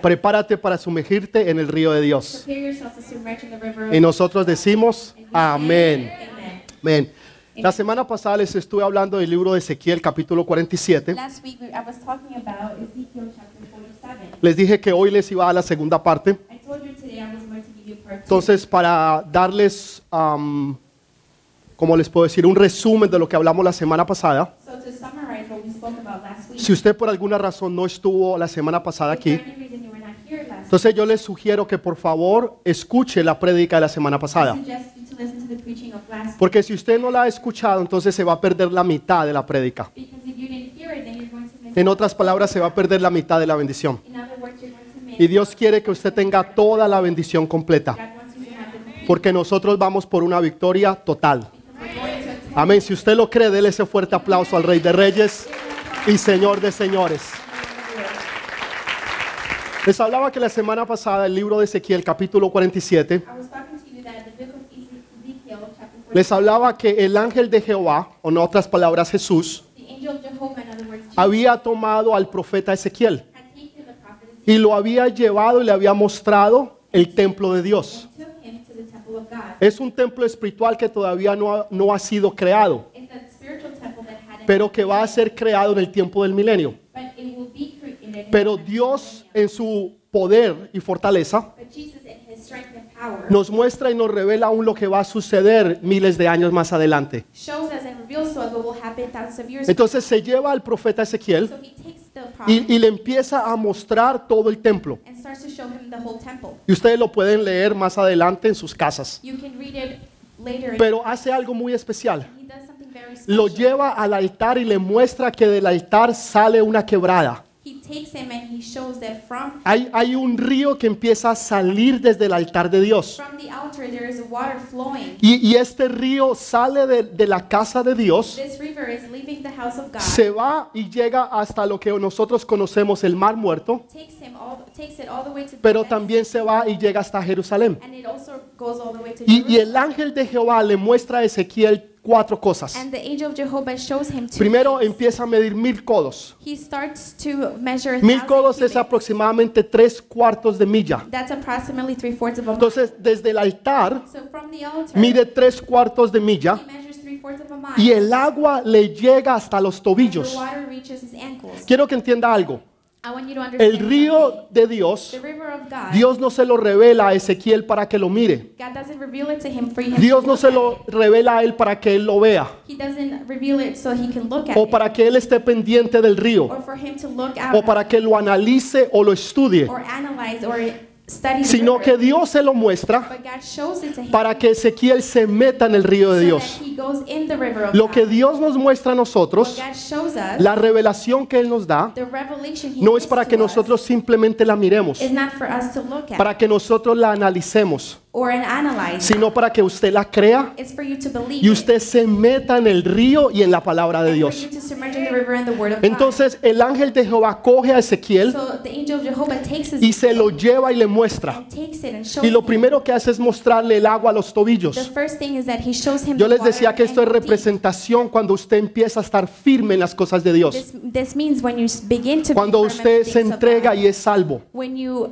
Prepárate para sumergirte en el río de Dios. Y nosotros decimos, amén. Amén. La semana pasada les estuve hablando del libro de Ezequiel, capítulo 47. Last week we- I was talking about Ezekiel chapter 47. Les dije que hoy les iba a la segunda parte. Entonces, para darles, am, como les puedo decir, un resumen de lo que hablamos la semana pasada. Si usted por alguna razón no estuvo la semana pasada aquí, entonces yo les sugiero que por favor escuche la prédica de la semana pasada. Porque si usted no la ha escuchado, entonces se va a perder la mitad de la prédica. En otras palabras, se va a perder la mitad de la bendición. Y Dios quiere que usted tenga toda la bendición completa. Porque nosotros vamos por una victoria total. Amén. Si usted lo cree, déle ese fuerte aplauso al Rey de Reyes y Señor de Señores. Les hablaba que la semana pasada el libro de Ezequiel, capítulo 47, I was talking to you that the book of Ezekiel chapter 47, les hablaba que el ángel de Jehová, o en otras palabras Jesús, había tomado al profeta Ezequiel y lo había llevado y le había mostrado el templo de Dios. Es un templo espiritual que todavía no no ha sido creado, It's a spiritual temple that hadn't pero que va a ser creado en el tiempo del milenio. Pero Dios en su poder y fortaleza nos muestra y nos revela aún lo que va a suceder miles de años más adelante. shows us and reveals to us what will happen thousands of years. Entonces se lleva al profeta Ezequiel y, y le empieza a mostrar todo el templo. Y ustedes lo pueden leer más adelante en sus casas. Pero hace algo muy especial. Lo lleva al altar y le muestra que del altar sale una quebrada. Hay, hay un río que empieza a salir desde el altar de Dios. Y, y este río sale de, de la casa de Dios, se va y llega hasta lo que nosotros conocemos el mar muerto, pero también se va y llega hasta Jerusalén. Y, y el ángel de Jehová le muestra a Ezequiel cuatro cosas. And the angel of Jehovah shows him two Primero things. empieza a medir mil codos. He starts to measure Mil codos es aproximadamente tres cuartos de milla. That's approximately three fourths of a mile. Entonces, desde el altar So from the altar, mide tres cuartos de milla he measures three fourths of a mile. y el agua le llega hasta los The tobillos. water reaches his ankles. Quiero que entienda algo. El río de Dios. Dios no se lo revela a Ezequiel para que lo mire. Dios no se lo revela a él para que él lo vea. O para que él esté pendiente del río. O para que lo analice o lo estudie, sino que Dios se lo muestra para que Ezequiel se meta en el río de Dios. Lo que Dios nos muestra a nosotros, la revelación que Él nos da, no es para que nosotros simplemente la miremos, para que nosotros la analicemos, or an analyze. sino para que usted la crea It's for you to believe y usted se meta en el río y en la palabra de for Dios. you to submerge in the river and the word of Entonces el ángel de Jehová coge a Ezequiel. So the angel of Jehovah takes his y se lo lleva y le muestra. and takes it and shows Y lo him. primero que hace es mostrarle el agua a los The tobillos. first thing is that he shows him Yo the les water decía que esto es deep. representación cuando usted empieza a estar firme en las cosas de Dios. This, this means when you begin to be Cuando firm in usted se things of entrega God. y es salvo. when you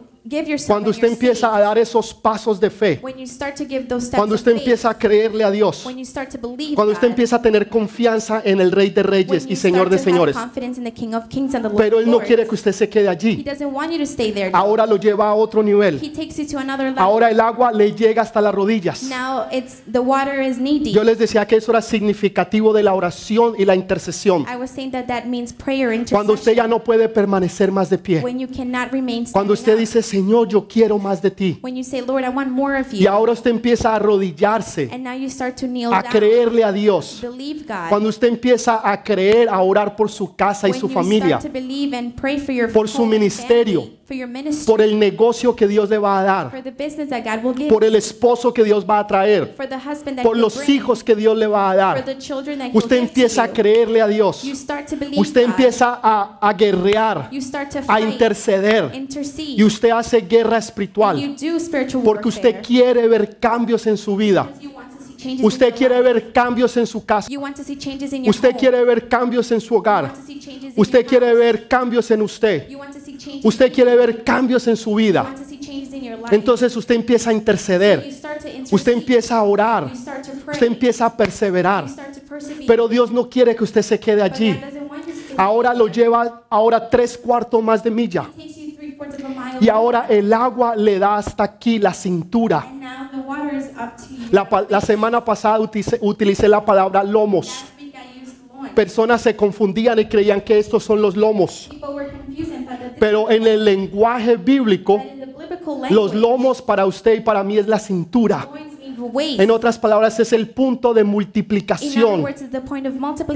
Cuando and usted empieza a dar esos pasos de fe. when you start to give those steps Cuando usted empieza a creerle a Dios. when you start to believe Cuando usted empieza a tener confianza en el Rey de when Reyes you y Señor start de to have Señores. confidence in the King of Kings and the Lord Pero Él no quiere que usted se quede He allí. doesn't want you to stay there. Ahora lo lleva a otro nivel. He takes you to another level. Ahora el agua le llega hasta las rodillas. now it's the water is knee deep. Yo les decía que eso era significativo de la oración y la intercesión. I was saying that that means prayer Cuando usted intercession. ya no puede permanecer más de pie. when you cannot remain Cuando usted dice, Señor, yo quiero más de ti. when you say Lord I want more of Y ahora usted empieza a arrodillarse, and now you start to kneel a creerle a Dios. Cuando usted empieza a creer, a orar por su casa y su familia, por su ministerio, ministry por el negocio que Dios le va a dar, for the business that God will give por el esposo que Dios va a traer, for the husband that por los bring, hijos que Dios le va a for dar. the children that he'll Usted empieza a you. creerle a Dios. Usted empieza a, a guerrear, a interceder. intercede Y usted hace guerra espiritual you do spiritual porque usted quiere ver cambios en su vida. Usted quiere ver cambios en su casa. Usted quiere ver cambios en su you hogar. Usted quiere ver cambios en usted. Usted quiere ver cambios en su vida. Entonces usted empieza a interceder. Usted empieza a orar. Usted empieza a perseverar. Pero Dios no quiere que usted se quede allí. Ahora lo lleva ahora tres cuartos más de milla. Y ahora el agua le da hasta aquí la cintura. La, la semana pasada utilicé, utilicé la palabra lomos. Personas se confundían y creían que estos son los lomos. Pero en el lenguaje bíblico, los lomos para usted y para mí es la cintura. En otras palabras, es el punto de multiplicación, words,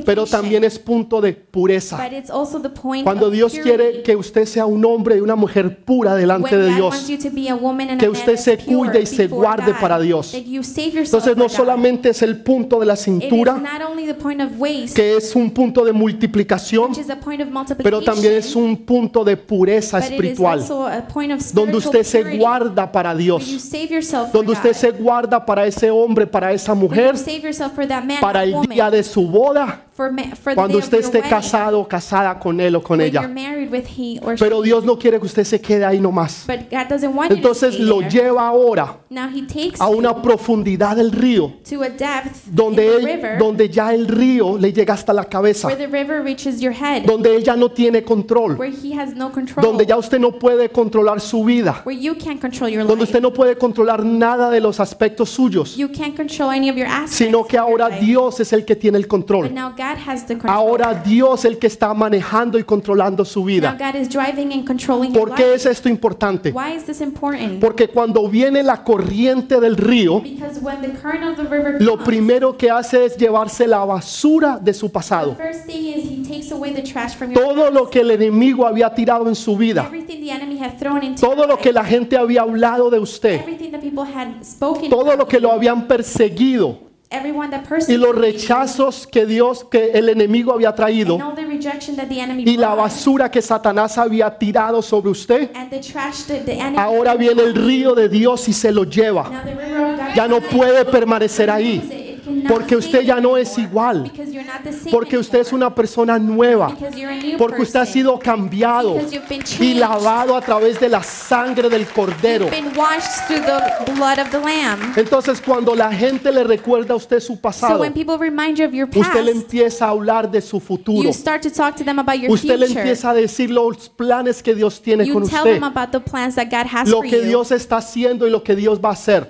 pero también es punto de pureza. Cuando Dios quiere que usted sea un hombre y una mujer pura delante When de Dios. que usted se cuide y se guarde God, para Dios. Entonces no solamente es el punto de la cintura, waist, que es un punto de multiplicación, pero también es un punto de pureza espiritual, donde usted se guarda para Dios, donde usted se guarda para ese hombre, para esa mujer, para el día de su boda, cuando usted esté casado o casada con él o con ella. Pero. Dios no quiere que usted se quede ahí nomás. Entonces lo lleva ahora a una profundidad del río, donde, él, donde ya el río le llega hasta la cabeza. donde ella no tiene control, donde ya usted no puede controlar su vida, donde usted no puede controlar nada de los aspectos suyos, You can't control any of your aspects. sino que ahora. Dios es el que tiene el control. now God has the control. Ahora Dios es el que está manejando y controlando su now vida. God is driving and controlling your ¿Por qué es esto importante? Why is this important? Porque cuando viene la corriente del río, because when the current of the river lo primero que hace es llevarse la basura de su pasado. Todo lo que el enemigo había tirado en su vida, todo lo que la gente había hablado de usted, todo lo about que lo habían perseguido, y los rechazos que Dios, que el enemigo había traído y la basura que Satanás había tirado sobre usted, ahora viene el río de Dios y se lo lleva. Ya no puede permanecer ahí porque usted ya no es igual, because you're not the same porque usted es una persona nueva, porque usted ha sido cambiado y lavado a través de la sangre del cordero. You've been washed through the blood of the Lamb. Entonces cuando la gente le recuerda a usted su pasado, usted le empieza a hablar de su futuro. Usted le empieza a decir los planes que Dios tiene con usted. lo que Dios está haciendo y lo que Dios va a hacer.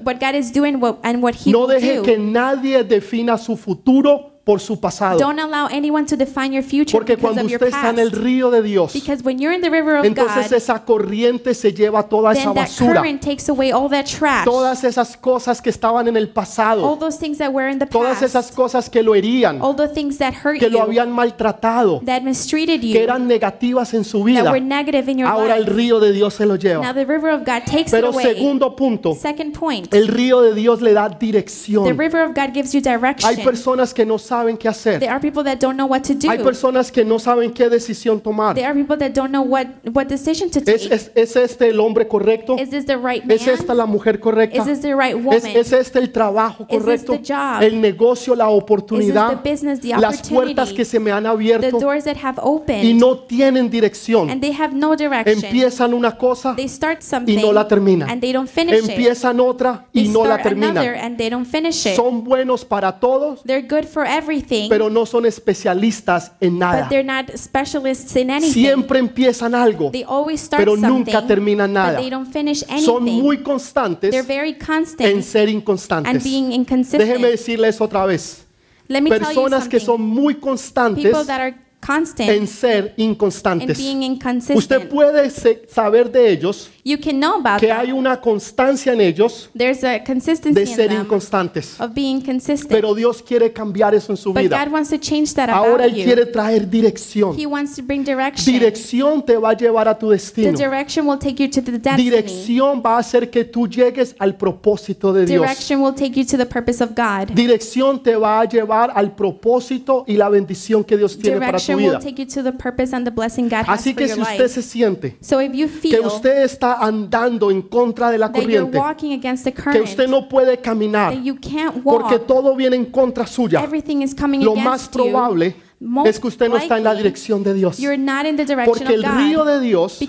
No deje que nadie defina su futuro por su pasado. Don't allow anyone to define your future Porque because cuando of your usted está en el past. río de Dios, Because when you're in the river of entonces God, esa corriente se lleva toda esa then that basura, current takes away all that trash, todas esas cosas que estaban en el all pasado, those things that were in the todas esas past, cosas que lo herían, all the things that hurt que lo you, habían maltratado, that mistreated que you, eran negativas en su that vida. were negative in your Ahora el life. río de Dios se lo Now lleva. the river of God takes it Pero away. segundo punto, Second point, el río de Dios le da the dirección. river of God gives you Hay direction. personas que no saben qué hacer. There are people that don't know what to do. Hay personas que no saben qué decisión tomar. There are people that don't know what, what decision to ¿Es, take. es, es este el hombre correcto? Is this the right man? ¿Es esta la mujer correcta? Is this the right ¿Es, woman? es este el trabajo Is this correcto? the job? El negocio, la Is this oportunidad, the business, the las puertas que se me han the abierto doors that have y opened no tienen dirección. and they have no direction? Empiezan una cosa They start something y no la terminan. and they don't finish it. Empiezan otra They y no la terminan. and they don't finish it. Son buenos para todos, They're good for everything, pero no son especialistas en but nada. they're not specialists in anything. Siempre empiezan algo, They always start pero nunca terminan nada. but they don't finish son anything. muy constantes They're very en constant ser and inconstantes. being inconsistent. Déjeme decirles otra vez. Let me tell you Personas que son muy constantes People that are constant en ser and inconstantes. being Usted inconsistent. puede se- saber de ellos You can know about que them. hay una constancia en ellos There's a consistency de in ser them inconstantes. of being consistent. Pero Dios quiere cambiar eso en su But vida. God wants to change that Ahora about Él you. quiere traer dirección. He wants to bring direction. Dirección te va a llevar a tu The destino. direction will take you to the destiny. Dirección va a hacer que tú llegues al propósito de Dios. Direction will take you to the purpose of God. Dirección te va a llevar al propósito y la bendición que Dios tiene para tu Direction vida. take you to the purpose and the blessing God has Así for que si usted se siente So if you que feel usted está andando en contra de la that you're corriente, walking against the que current, usted no puede caminar that you can't porque walk, todo viene en contra suya, everything is coming lo más against you, probable es que usted no está en la dirección de Dios. You're not in the direction Porque el río de Dios,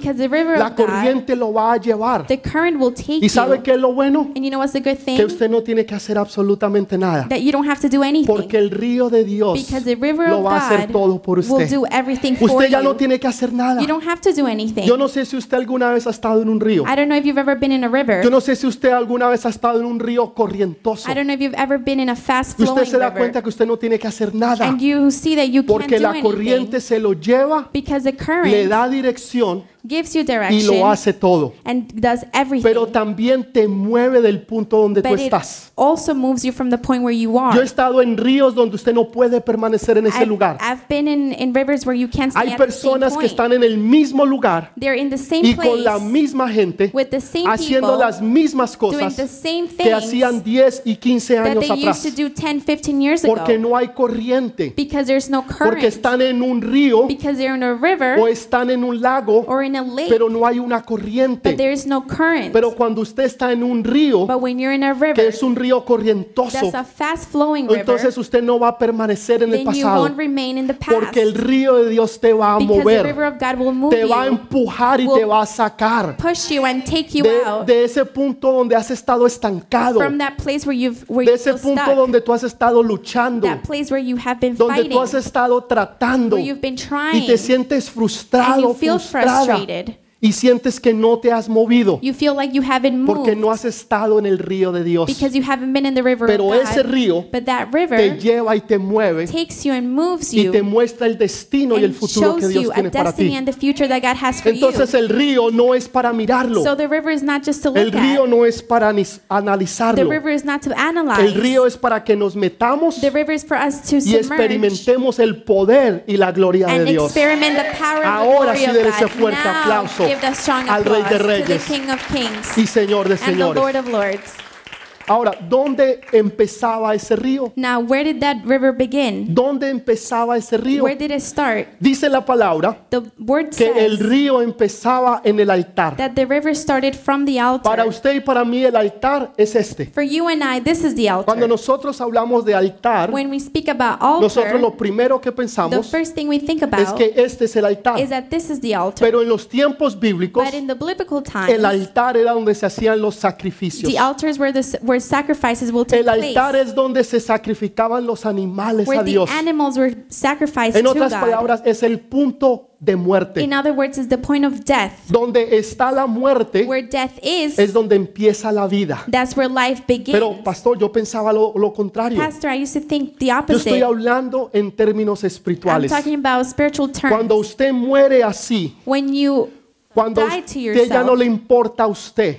la corriente lo va a llevar. the current will take ¿Y sabe you. qué es lo bueno? And you know what's the good Que usted no tiene que hacer absolutamente nada. That you don't have to do anything. Porque el río de Dios Because the river lo va a hacer todo por will usted. do everything for Usted ya no tiene que hacer nada. You don't have to do anything. Yo no sé si usted alguna vez ha estado en un río. I don't know if you've ever been in a river. Yo no sé si usted alguna vez ha estado en un río corrientoso. I don't know if you've ever been in a fast Y usted se da cuenta que usted no tiene que hacer nada. You can't Porque do la corriente anything. se lo lleva, Because the le da dirección gives you y direction lo hace todo. and does everything. Pero también te mueve del punto donde tú but it estás. also moves you from the point where you Yo he are. estado en ríos donde usted no puede permanecer en ese I've, lugar. I've been in, in rivers where you can't Hay personas que están en el mismo lugar in the same y place con la misma gente with the same haciendo people las mismas doing cosas the same que hacían 10 y 15 that años they used atrás. to do 10, 15 years Porque ago no hay corriente. because there's no Porque current están en un río because they're in a river o están en un lago, in a lake pero no hay una corriente. but there's no current. Pero cuando usted está en un río, But when you're in a que river es un río corrientoso, that's a fast flowing river, entonces usted no va a permanecer en el then you pasado. won't remain in the past Porque el río de Dios te va a because the mover, river of God will move te va a empujar y te va a sacar push you and take you de, out de ese punto donde has estado estancado, from that place where you've where de ese punto stuck, donde tú has estado luchando, that place where you have been donde fighting, tú has estado tratando where you've been y te sientes frustrado, frustrada treated y sientes que no te has movido You feel like you haven't porque moved no has estado en el río de Dios. because you haven't been in the river Pero of God. ese río but that te river lleva y te mueve takes you and moves y you te muestra el destino y el and futuro que shows Dios you a tiene para destiny ti. and the future that God has for Entonces you. el río no es para mirarlo, So the river is not just to el look río at. no es para The analizarlo, river is not to analyze. el río es para que nos metamos The river is for us to y submerge experimentemos el poder y la gloria de and Dios. experiment the power of Ahora the sí glory dele of ese God. fuerte Now, aplauso al Rey de Reyes y Señor de and the señores. Ahora, ¿dónde empezaba ese río? Now, where did that river begin? ¿Dónde empezaba ese río? Where did it start? Dice la palabra The word que el says río empezaba en el altar. that the river started from the Para altar. usted y para mí el altar es este. For you and I, this is the Cuando altar. nosotros hablamos de altar, When we speak about nosotros altar, lo primero que the pensamos first thing we think es about que este es el altar. is that this is the altar. Pero en los tiempos bíblicos, But in the biblical el times, altar era donde se hacían los sacrificios. the altars where the where sacrifices will take El altar place, es donde se sacrificaban los animales where a the Dios. animals were sacrificed En to otras God. palabras, es el punto de muerte. In other words, is the point of death. Donde está la muerte Where death is, es donde empieza la vida. that's where life begins. Pero, pastor, yo pensaba lo, lo contrario. Pastor, I used to think the Yo estoy opposite. hablando en términos I'm espirituales. talking about spiritual Cuando terms. usted muere así, When you cuando usted ya no le importa a usted,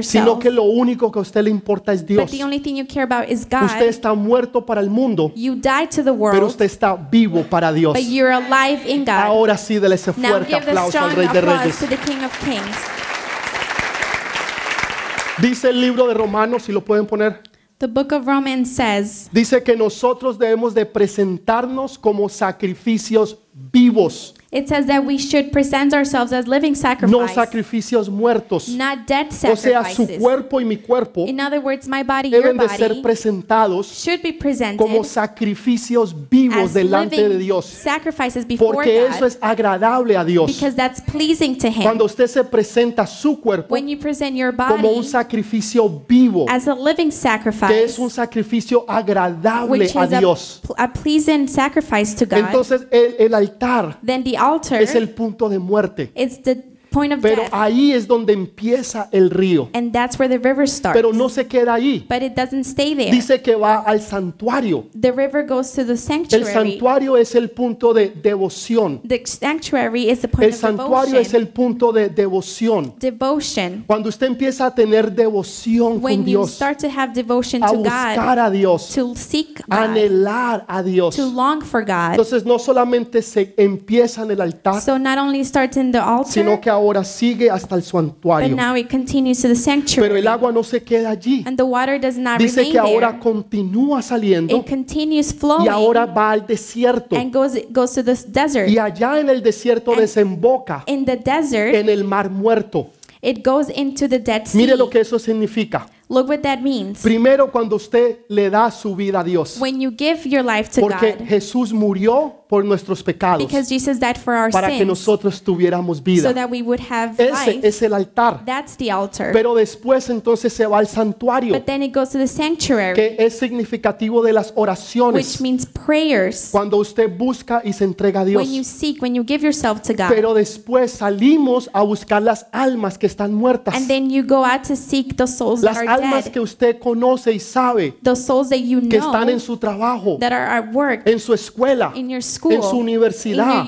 sino que lo único que a usted le importa es Dios. Usted está muerto para el mundo, pero usted está vivo para Dios. Ahora sí, dele ese fuerte aplauso al Rey de Reyes. Dice el libro de Romanos, si lo pueden poner, The book of Romans says dice que nosotros debemos de presentarnos como sacrificios vivos, it says that we should present ourselves as living no sacrifice, sacrificios muertos. not dead O sea, su sacrifices. cuerpo y mi cuerpo In other words, my body, your deben de ser body presentados should be presented como sacrificios vivos as delante de Dios, sacrifices before porque eso God es agradable a Dios. because that's pleasing to Him. Cuando usted se presenta su cuerpo When you present your como un body sacrificio vivo, as a living que sacrifice, es un sacrificio agradable which a is a, Dios, a pleasing sacrifice to God, entonces el, el altar then the altar es el punto de muerte. is the point of Pero death, ahí es donde empieza el río. and that's where the river starts. Pero no se queda ahí. but it doesn't stay there. Dice que va al santuario. the river goes to the El sanctuary. santuario es el punto de devoción. the sanctuary is the point El of santuario es devotion. el punto de devoción. devotion. Cuando usted empieza a tener devoción con When you Dios, start to have devotion a to buscar God, a Dios, to seek God, anhelar a Dios. to long for God. Entonces no solamente se empieza en el altar, So not only starts in the sino altar, que ahora sigue hasta el but santuario. now it continues to the Pero sanctuary. el agua no se queda allí. And the water does not Dice remain que ahora there. continúa saliendo It continues y flowing ahora va al desierto. and goes goes to the desert. Y allá en el desierto And- desemboca In the desert, en el mar muerto. it goes into the Dead Sea. Mire lo que eso significa. Look what that means. Primero cuando usted le da su vida a Dios. When you give your life to Porque God, Jesús murió por nuestros pecados because Jesus died for our para que sins, nosotros tuviéramos so vida. that we would have Ese life. es el altar. That's the altar. Pero después entonces se va al santuario, But then it goes to the sanctuary, que es significativo de las which oraciones. means prayers. Cuando usted busca y se entrega a When you Dios. seek, when you give yourself to God. Pero después salimos a buscar las almas que están muertas. And then you go out to seek the souls that Las are almas que usted conoce y sabe the souls that you que están en su trabajo, that are at work, en su escuela, in your en school, su universidad.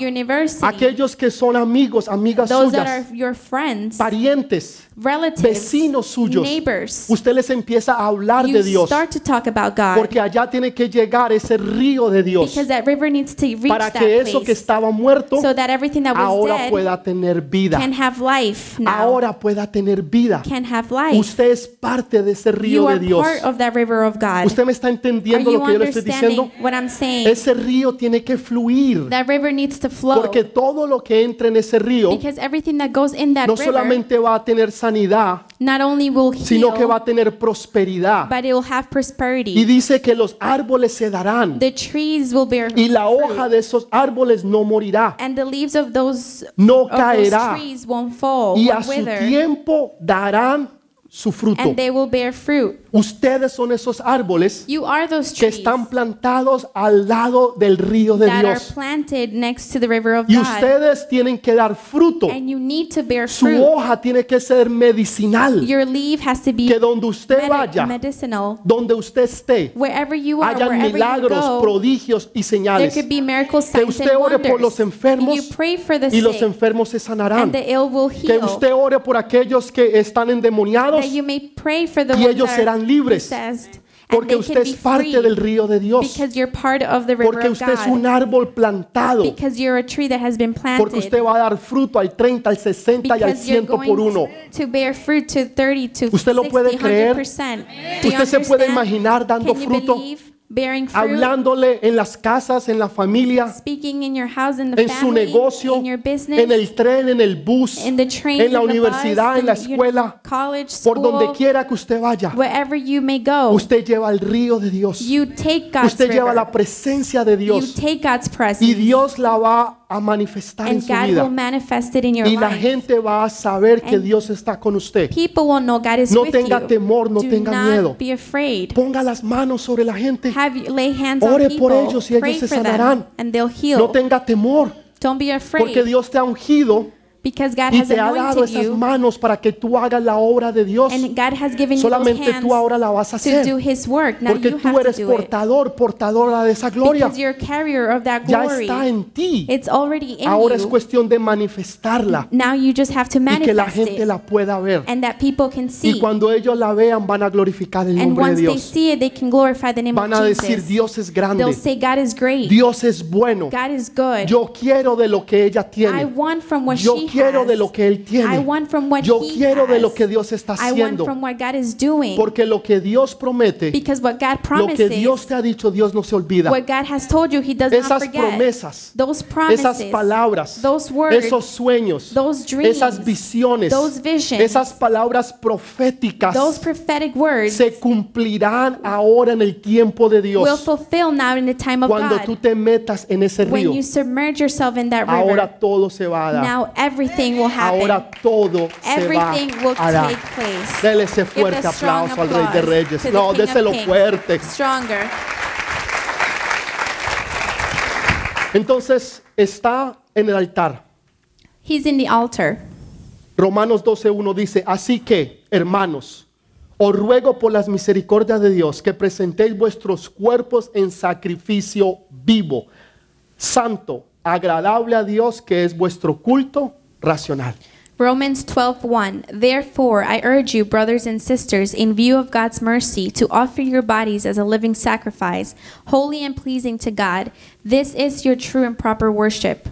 Aquellos que son amigos, amigas suyas, are your friends, parientes, relatives, vecinos suyos. neighbors. Usted les empieza a hablar You de Dios. start to talk about God Porque allá tiene que llegar ese río de Dios because that river needs to reach para that que eso que estaba muerto so that everything that was ahora dead pueda tener vida. can have life now, Ahora pueda tener vida. can have life. Usted es parte de ese You río de are Dios. part of that river of God. Usted me está entendiendo lo que yo le estoy diciendo. what I'm saying? Ese río tiene que fluir. That river needs to flow Porque todo lo que entra en ese río because everything that goes in that no river solamente va a tener sanidad, not only will sino que va heal, a tener prosperidad. but it will have Y prosperity. dice que los árboles se darán The trees will bear y la fruit, hoja de esos árboles no morirá, and the leaves of those no of those caerá trees won't fall, y a su wither, tiempo darán su fruto. and they will bear fruit. Ustedes son esos árboles que están plantados al lado del río de Dios. planted next to the river of Y ustedes tienen que dar fruto. and you need to bear Su hoja tiene que ser medicinal. Your leaf has to be Que donde usted vaya, donde usted esté, you milagros, prodigios y there señales. could be miracles, Que usted ore por los enfermos Y los enfermos se sanarán. Que usted ore por aquellos que están endemoniados, y ellos that serán libres. porque usted es parte del río de Dios. because you're part of the river Porque usted es un árbol plantado. Because you're a tree that has been Porque planted. usted va a dar fruto al 30, al 60 y al Because you're 100 por uno. to bear fruit to 30 to ¿Usted lo 60, puede creer? 100%. Do you ¿Usted se puede imaginar dando fruto? Bearing fruit? Hablándole en las casas, en la familia, Speaking in your house, in the en su negocio, in your business, en el tren, en el bus, in the train, en la in the universidad, bus, en la escuela, college, school, por donde quiera que usted vaya. wherever you may go. Usted lleva el río de Dios. you take God's Usted lleva la presencia de you Dios. take God's presence. Y Dios la va a manifestar en and su God will vida. manifest it in your Y la life. gente va a saber que And Dios está con usted. People will know God is No with tenga you. temor, no Do tenga not miedo. be afraid. Ponga las manos sobre la gente. Have you, lay hands Ore on people. por ellos y ellos Pray se for them, sanarán. and they'll heal. No tenga temor, Don't be afraid porque Dios te ha ungido because God y has te ha dado esas you manos para que tú hagas la obra de Dios. and God has given you those Solamente tú ahora la vas a to do hacer. His work. Now Porque tú eres portador, portadora de esa gloria. because you're a carrier of that Ya glory. está en ti. It's already in Ahora es you. cuestión de manifestarla Now you just have to y que la manifest gente it la pueda ver. and that people can see. Y cuando ellos la vean van a glorificar el And nombre de once they Dios. see it, they can glorify the name Van of a decir. Dios es They'll grande, say, God is great. Dios es bueno. God is good. Yo quiero de lo que ella I tiene. want from what Yo she quiero de lo que él I tiene. want from what Yo quiero de lo que Dios está haciendo. from what God is doing. Porque lo que Dios promete, lo que Dios te ha dicho, Dios no se olvida. Esas promesas, esas palabras, esos sueños, esas visiones, esas palabras proféticas se cumplirán ahora en el tiempo de Dios. Cuando tú te metas en ese río, ahora todo se va a dar. Now everything will happen. Ahora todo se va everything will a dar. take place. Dele ese fuerte aplauso al Rey de Reyes. No, déselo fuerte. Stronger. Entonces está en el altar. He's in the altar. Romanos 12.1 dice, así que, hermanos, os ruego por las misericordias de Dios que presentéis vuestros cuerpos en sacrificio vivo, santo, agradable a Dios, que es vuestro culto racional. Romans 12:1 Therefore I urge you brothers and sisters in view of God's mercy to offer your bodies as a living sacrifice holy and pleasing to God. This is your true and proper worship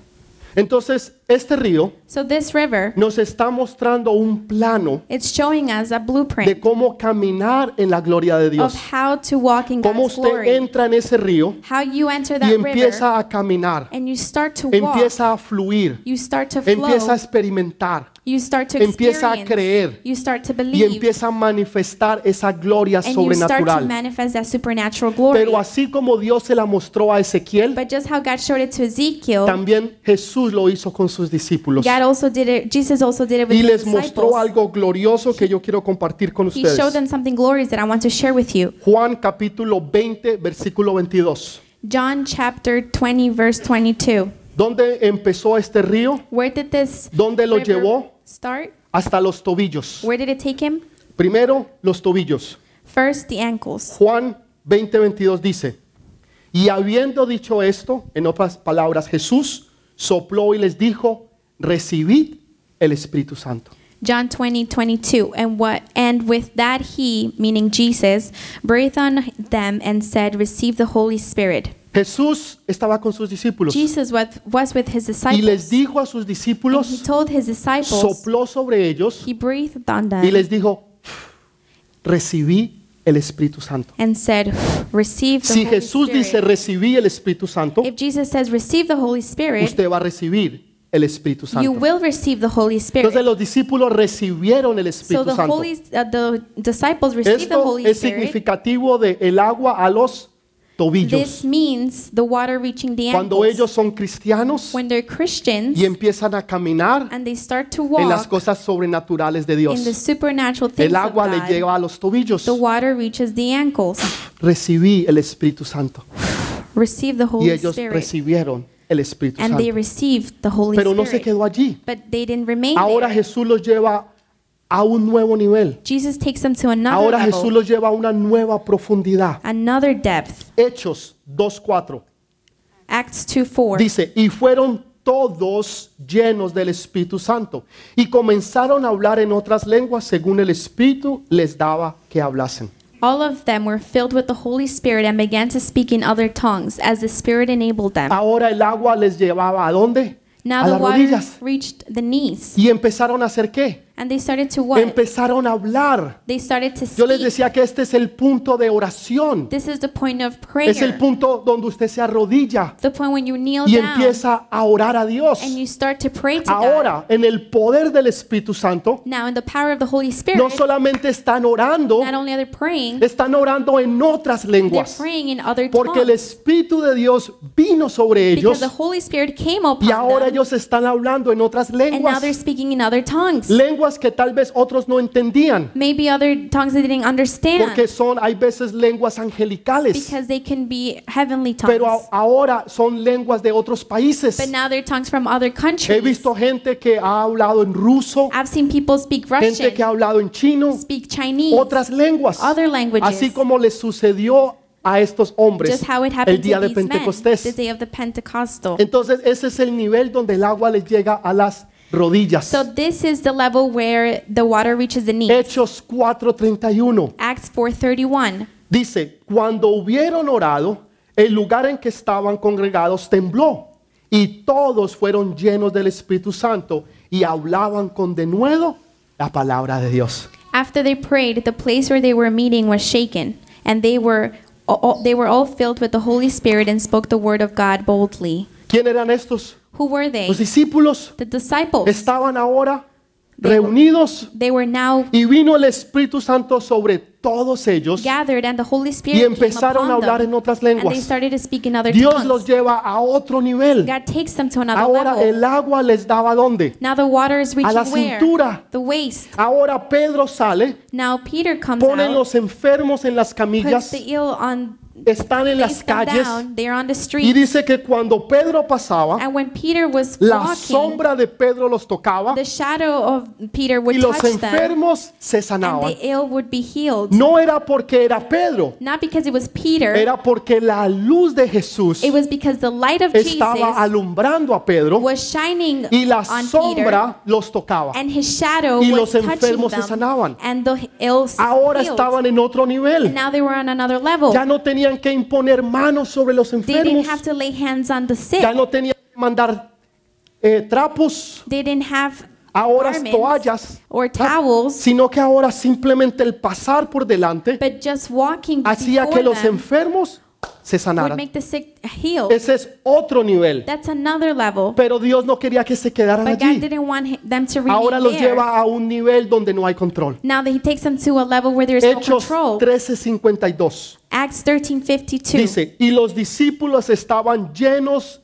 Entonces, este río So this river nos está mostrando un plano it's showing us a de cómo caminar en la gloria de of Dios. how to walk in Cómo God's usted glory. entra en ese río how you enter y that river empieza a caminar, and you start to walk. empieza a fluir, you start to flow empieza a experimentar. You start to empieza a creer you start to y believe, empieza a manifestar esa gloria and you start to sobrenatural. manifest that supernatural glory. Pero así como Dios se la mostró a Ezequiel, But just how God showed it to Ezekiel, también Jesús lo hizo con sus discípulos. God also did it. Jesus also did it with Y his les mostró disciples. algo glorioso que yo quiero compartir con He showed ustedes. them something glorious that I want to share with you. Juan capítulo 20, versículo 22. John chapter 20, verse 22. ¿Dónde empezó este río? Where did this ¿Dónde lo river llevó? Start? Hasta los tobillos. Where did it take him? Primero, los tobillos. First, the ankles. Juan 20, 22 dice, y habiendo dicho esto, en otras palabras, Jesús sopló y les dijo, recibid el Espíritu Santo. John 20, 22. And what and with that he, meaning Jesus, breathed on them and said, Receive the Holy Spirit. Jesús estaba con sus discípulos Jesus was, with his y les disciples. dijo a sus And he discípulos, told his disciples, sopló sobre ellos he breathed on y them les dijo, recibí el Espíritu Santo. and said, Receive the Si Holy Jesús Spirit. dice recibí el Espíritu Santo, if Jesus says, Receive the Holy Spirit, usted va a recibir el Espíritu you Santo. will receive the Holy Spirit. Entonces los discípulos recibieron el So Espíritu the Santo. Holy, uh, the disciples received the Esto Holy es Spirit. significativo de el agua a los This tobillos. means the water reaching the Cuando ankles. ellos son cristianos when they're Christians y empiezan a caminar and they start to en las walk cosas sobrenaturales de in the Dios, supernatural things el of agua le God, llega a los tobillos. the water reaches the ankles. Recibí el Espíritu Santo Receive the y Holy ellos Spirit. recibieron el Espíritu And they Santo. received the Holy Pero no se Spirit. quedó allí. But they didn't remain Ahora there. Jesús los lleva a un nuevo nivel. Jesus takes them to another Ahora level, Jesús los lleva a una nueva profundidad. another depth. Hechos 2.4 Acts 2 4. dice, y fueron todos llenos del Espíritu Santo y comenzaron a hablar en otras lenguas según el Espíritu les daba que hablasen. All of them were filled with the Holy Spirit and began to speak in other tongues as the Spirit enabled them. Ahora el agua les llevaba a dónde? Now a the las water rodillas. reached the knees, Y empezaron a hacer qué? And they started to what? Empezaron a hablar. They started to Yo les decía que este es el punto de oración. This is the point of Es el punto donde usted se arrodilla The point when you kneel y down empieza a orar a Dios. and you start to pray to God. Ahora, en el poder del Espíritu Santo, Now, in the power of the Holy Spirit, no solamente están orando, not only are they praying, están orando en otras they're lenguas. praying in other Porque el tongues. Espíritu de Dios vino sobre ellos Because the Holy Spirit came upon y ahora them, ellos están hablando en otras and now lenguas. they're speaking in other tongues. Lenguas que tal vez otros no entendían. Maybe other tongues they didn't understand Porque son, hay veces lenguas angelicales. because they can be heavenly Pero a- tongues. ahora son lenguas de otros países. But now they're tongues from other He countries. visto gente que ha hablado en ruso, I've seen people speak gente que ha Russian, hablado en chino, speak Chinese, otras lenguas. other languages. Así como le sucedió a estos hombres just how it el happened día to de men, Pentecostés. day of the Pentecostal. Entonces ese es el nivel donde el agua les llega a las rodillas. So this is the level where the water reaches the knees. Hechos 4:31 Acts 4:31. dice, cuando hubieron orado, el lugar en que estaban congregados tembló y todos fueron llenos del Espíritu Santo y hablaban con denuedo la palabra de Dios. After they prayed, the place where they were meeting was shaken, and they were all, they were all filled with the Holy Spirit and spoke the word of God boldly. ¿Quién eran estos? Who were they? Los discípulos The disciples. estaban ahora reunidos They were now y vino el Espíritu Santo sobre todos ellos gathered, and the Holy Spirit y empezaron a hablar en otras lenguas. Dios los lleva a otro nivel. God takes them to another Ahora el agua les daba dónde? Now the water is reaching la cintura. Ahora Pedro sale, Now Peter comes ponen los enfermos en las camillas, están en las calles y dice que cuando Pedro pasaba, la sombra de Pedro los tocaba y los enfermos se sanaban. No era porque era Pedro, Not because it was Peter, era porque la luz de Jesús it was because the light of estaba Jesus alumbrando a Pedro was shining y la on Peter, sombra los tocaba. and his shadow Y was los touching enfermos se them, sanaban. and the ill Ahora healed. estaban en otro And nivel. now they were on another level. Ya no tenían que imponer manos sobre los They enfermos. didn't have to lay hands on the sick. Ya no tenían que mandar eh, trapos, They didn't have ahora toallas, or towels, sino que ahora simplemente el pasar por delante hacía que los enfermos se sanaran. Ese es otro nivel. That's another level. Pero Dios no quería que se quedaran But God allí. didn't want hi- them to Ahora los lleva a un nivel donde no hay control. Now that He takes them to a level where there's no Hechos control. 13:52 Acts 13:52. dice, y los discípulos estaban llenos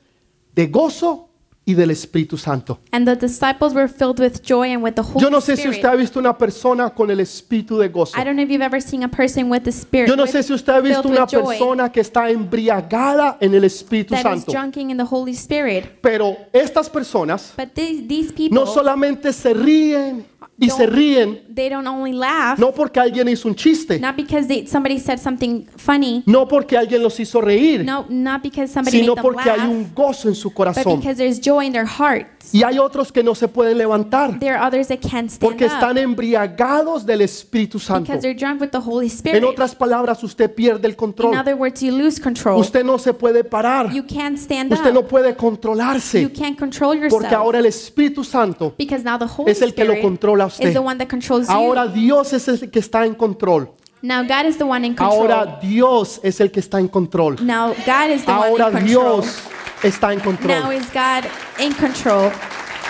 de gozo y del Espíritu Santo. And the disciples were filled with joy and with the Holy Yo no sé si Spirit. usted ha visto una persona con el espíritu de gozo. I don't know if you've ever seen a person with the Spirit. Yo no with- sé si usted ha visto filled una with joy persona que está embriagada en el Espíritu that is Santo. drunken in the Holy Spirit. Pero estas personas But these, these people, no solamente se ríen y se ríen, they don't only laugh, no porque alguien hizo un chiste, not because they, somebody said something funny, no porque alguien los hizo reír, no, not because somebody sino made them porque hay un gozo en su but corazón. because there's joy in their hearts. Y hay otros que no se pueden levantar There are others that can't stand porque están embriagados del Espíritu Santo. because they're drunk with the Holy En Spirit. otras palabras, usted pierde el In control. other words, you lose control. Usted no se puede parar. You can't stand Usted no puede You controlarse can't control porque yourself ahora el Espíritu Santo because now the Holy es el que lo Spirit controla a is usted. the one that controls Ahora you. Dios es el que está en control. Now God is the one in control. Ahora Dios es el que está en control. Now God is the Ahora one in control. Dios está en Now control. is God in control.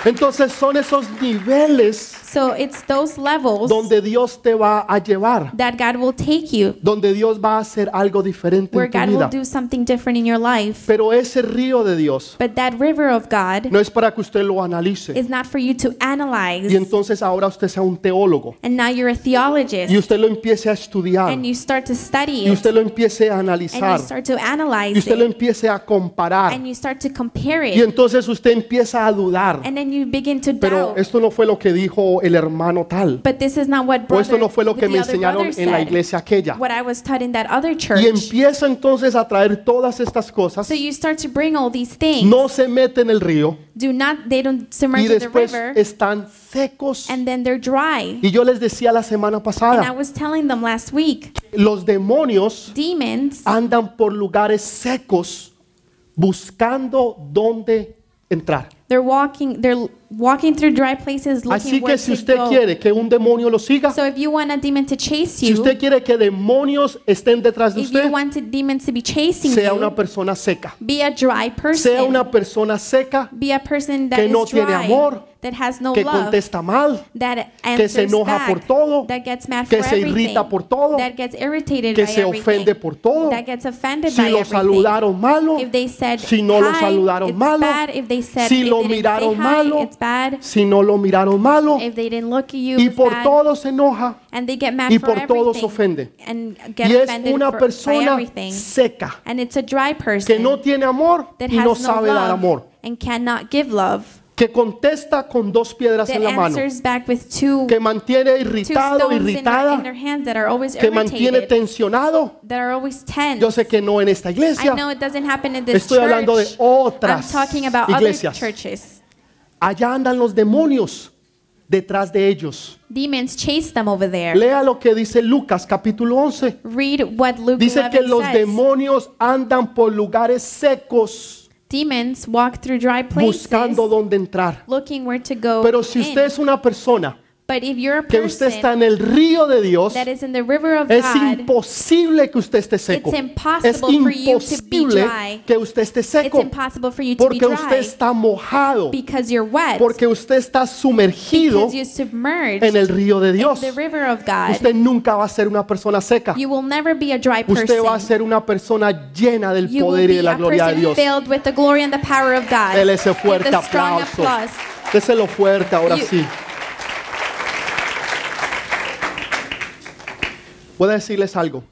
Entonces son esos niveles So it's those levels donde Dios te va a llevar, that God will take you, donde Dios va a hacer algo diferente where en tu God will vida. do something different in your life. Pero ese río de Dios But that river of God no es para que usted lo analice is not for you to analyze. y entonces ahora usted sea un teólogo And now you're a theologist y usted lo empiece a estudiar and you start to study y it usted lo empiece a and analizar you start to y analyze usted lo it empiece a comparar and you start to compare y it entonces usted empieza a dudar. and then you begin to Pero doubt. esto no fue lo que dijo el hermano tal But this is not what o esto brother, no fue lo que me enseñaron brother en la iglesia aquella. what I was taught in that other church. Y empieza entonces a traer todas estas cosas. So you start to bring all these things. No se mete en el río Do not, they don't y submerge in the después river están secos. and then they're dry. Y yo les decía la semana And I pasada, was telling them last week, los demonios demons andan por lugares secos buscando dónde entrar. They're walking they're walking through dry places looking Así where que si to usted go. quiere que un demonio lo siga, So if you want a demon to chase si you, usted quiere que demonios estén detrás de if you usted, want demons to be chasing sea you, una persona seca. be a dry person. Sea una persona seca be a person that que is no tiene dry, amor, that has no que love, contesta mal, that que se enoja back, por todo, that gets mad que for se irrita por todo, that gets irritated que by se everything, ofende por todo. that gets offended Si by lo everything. saludaron malo, if they said si no lo saludaron it's malo, bad. If they said si if lo they miraron say hi, malo, it's bad. si no lo miraron malo, If they didn't look at you, y por bad. todo se enoja and they get mad y for por todo se ofende. and get Y es offended una for, persona everything. seca And it's a dry person que no tiene amor y no no sabe love dar amor, and cannot give love. Que contesta con dos piedras en la mano, two, que mantiene irritado, irritada, que mantiene tensionado. Yo sé que no en esta iglesia, Estoy hablando de otras talking about iglesias. other churches. allá andan los demonios detrás de ellos. Demons chase them over there. Lea lo que dice Lucas capítulo 11. Read what Luke Dice 11 que los says. demonios andan por lugares secos Demons walk through dry places buscando dónde entrar. looking where to go Pero si in. usted es una persona But if you're a que usted está en el río de Dios, that is in the river of es God, imposible que usted esté seco. It's impossible Es for you to be imposible dry. que usted esté seco porque usted está mojado, because you're wet, porque usted está sumergido because you're submerged en el río de in Dios. the river of God. Usted nunca va a ser una persona seca. you will never be a dry person. Usted va a ser una persona llena del you will poder y be de la a gloria de person Dios. filled with the glory and the power of God. Dele ese fuerte aplauso. Déselo fuerte ahora You- sí. Voy a decirles algo.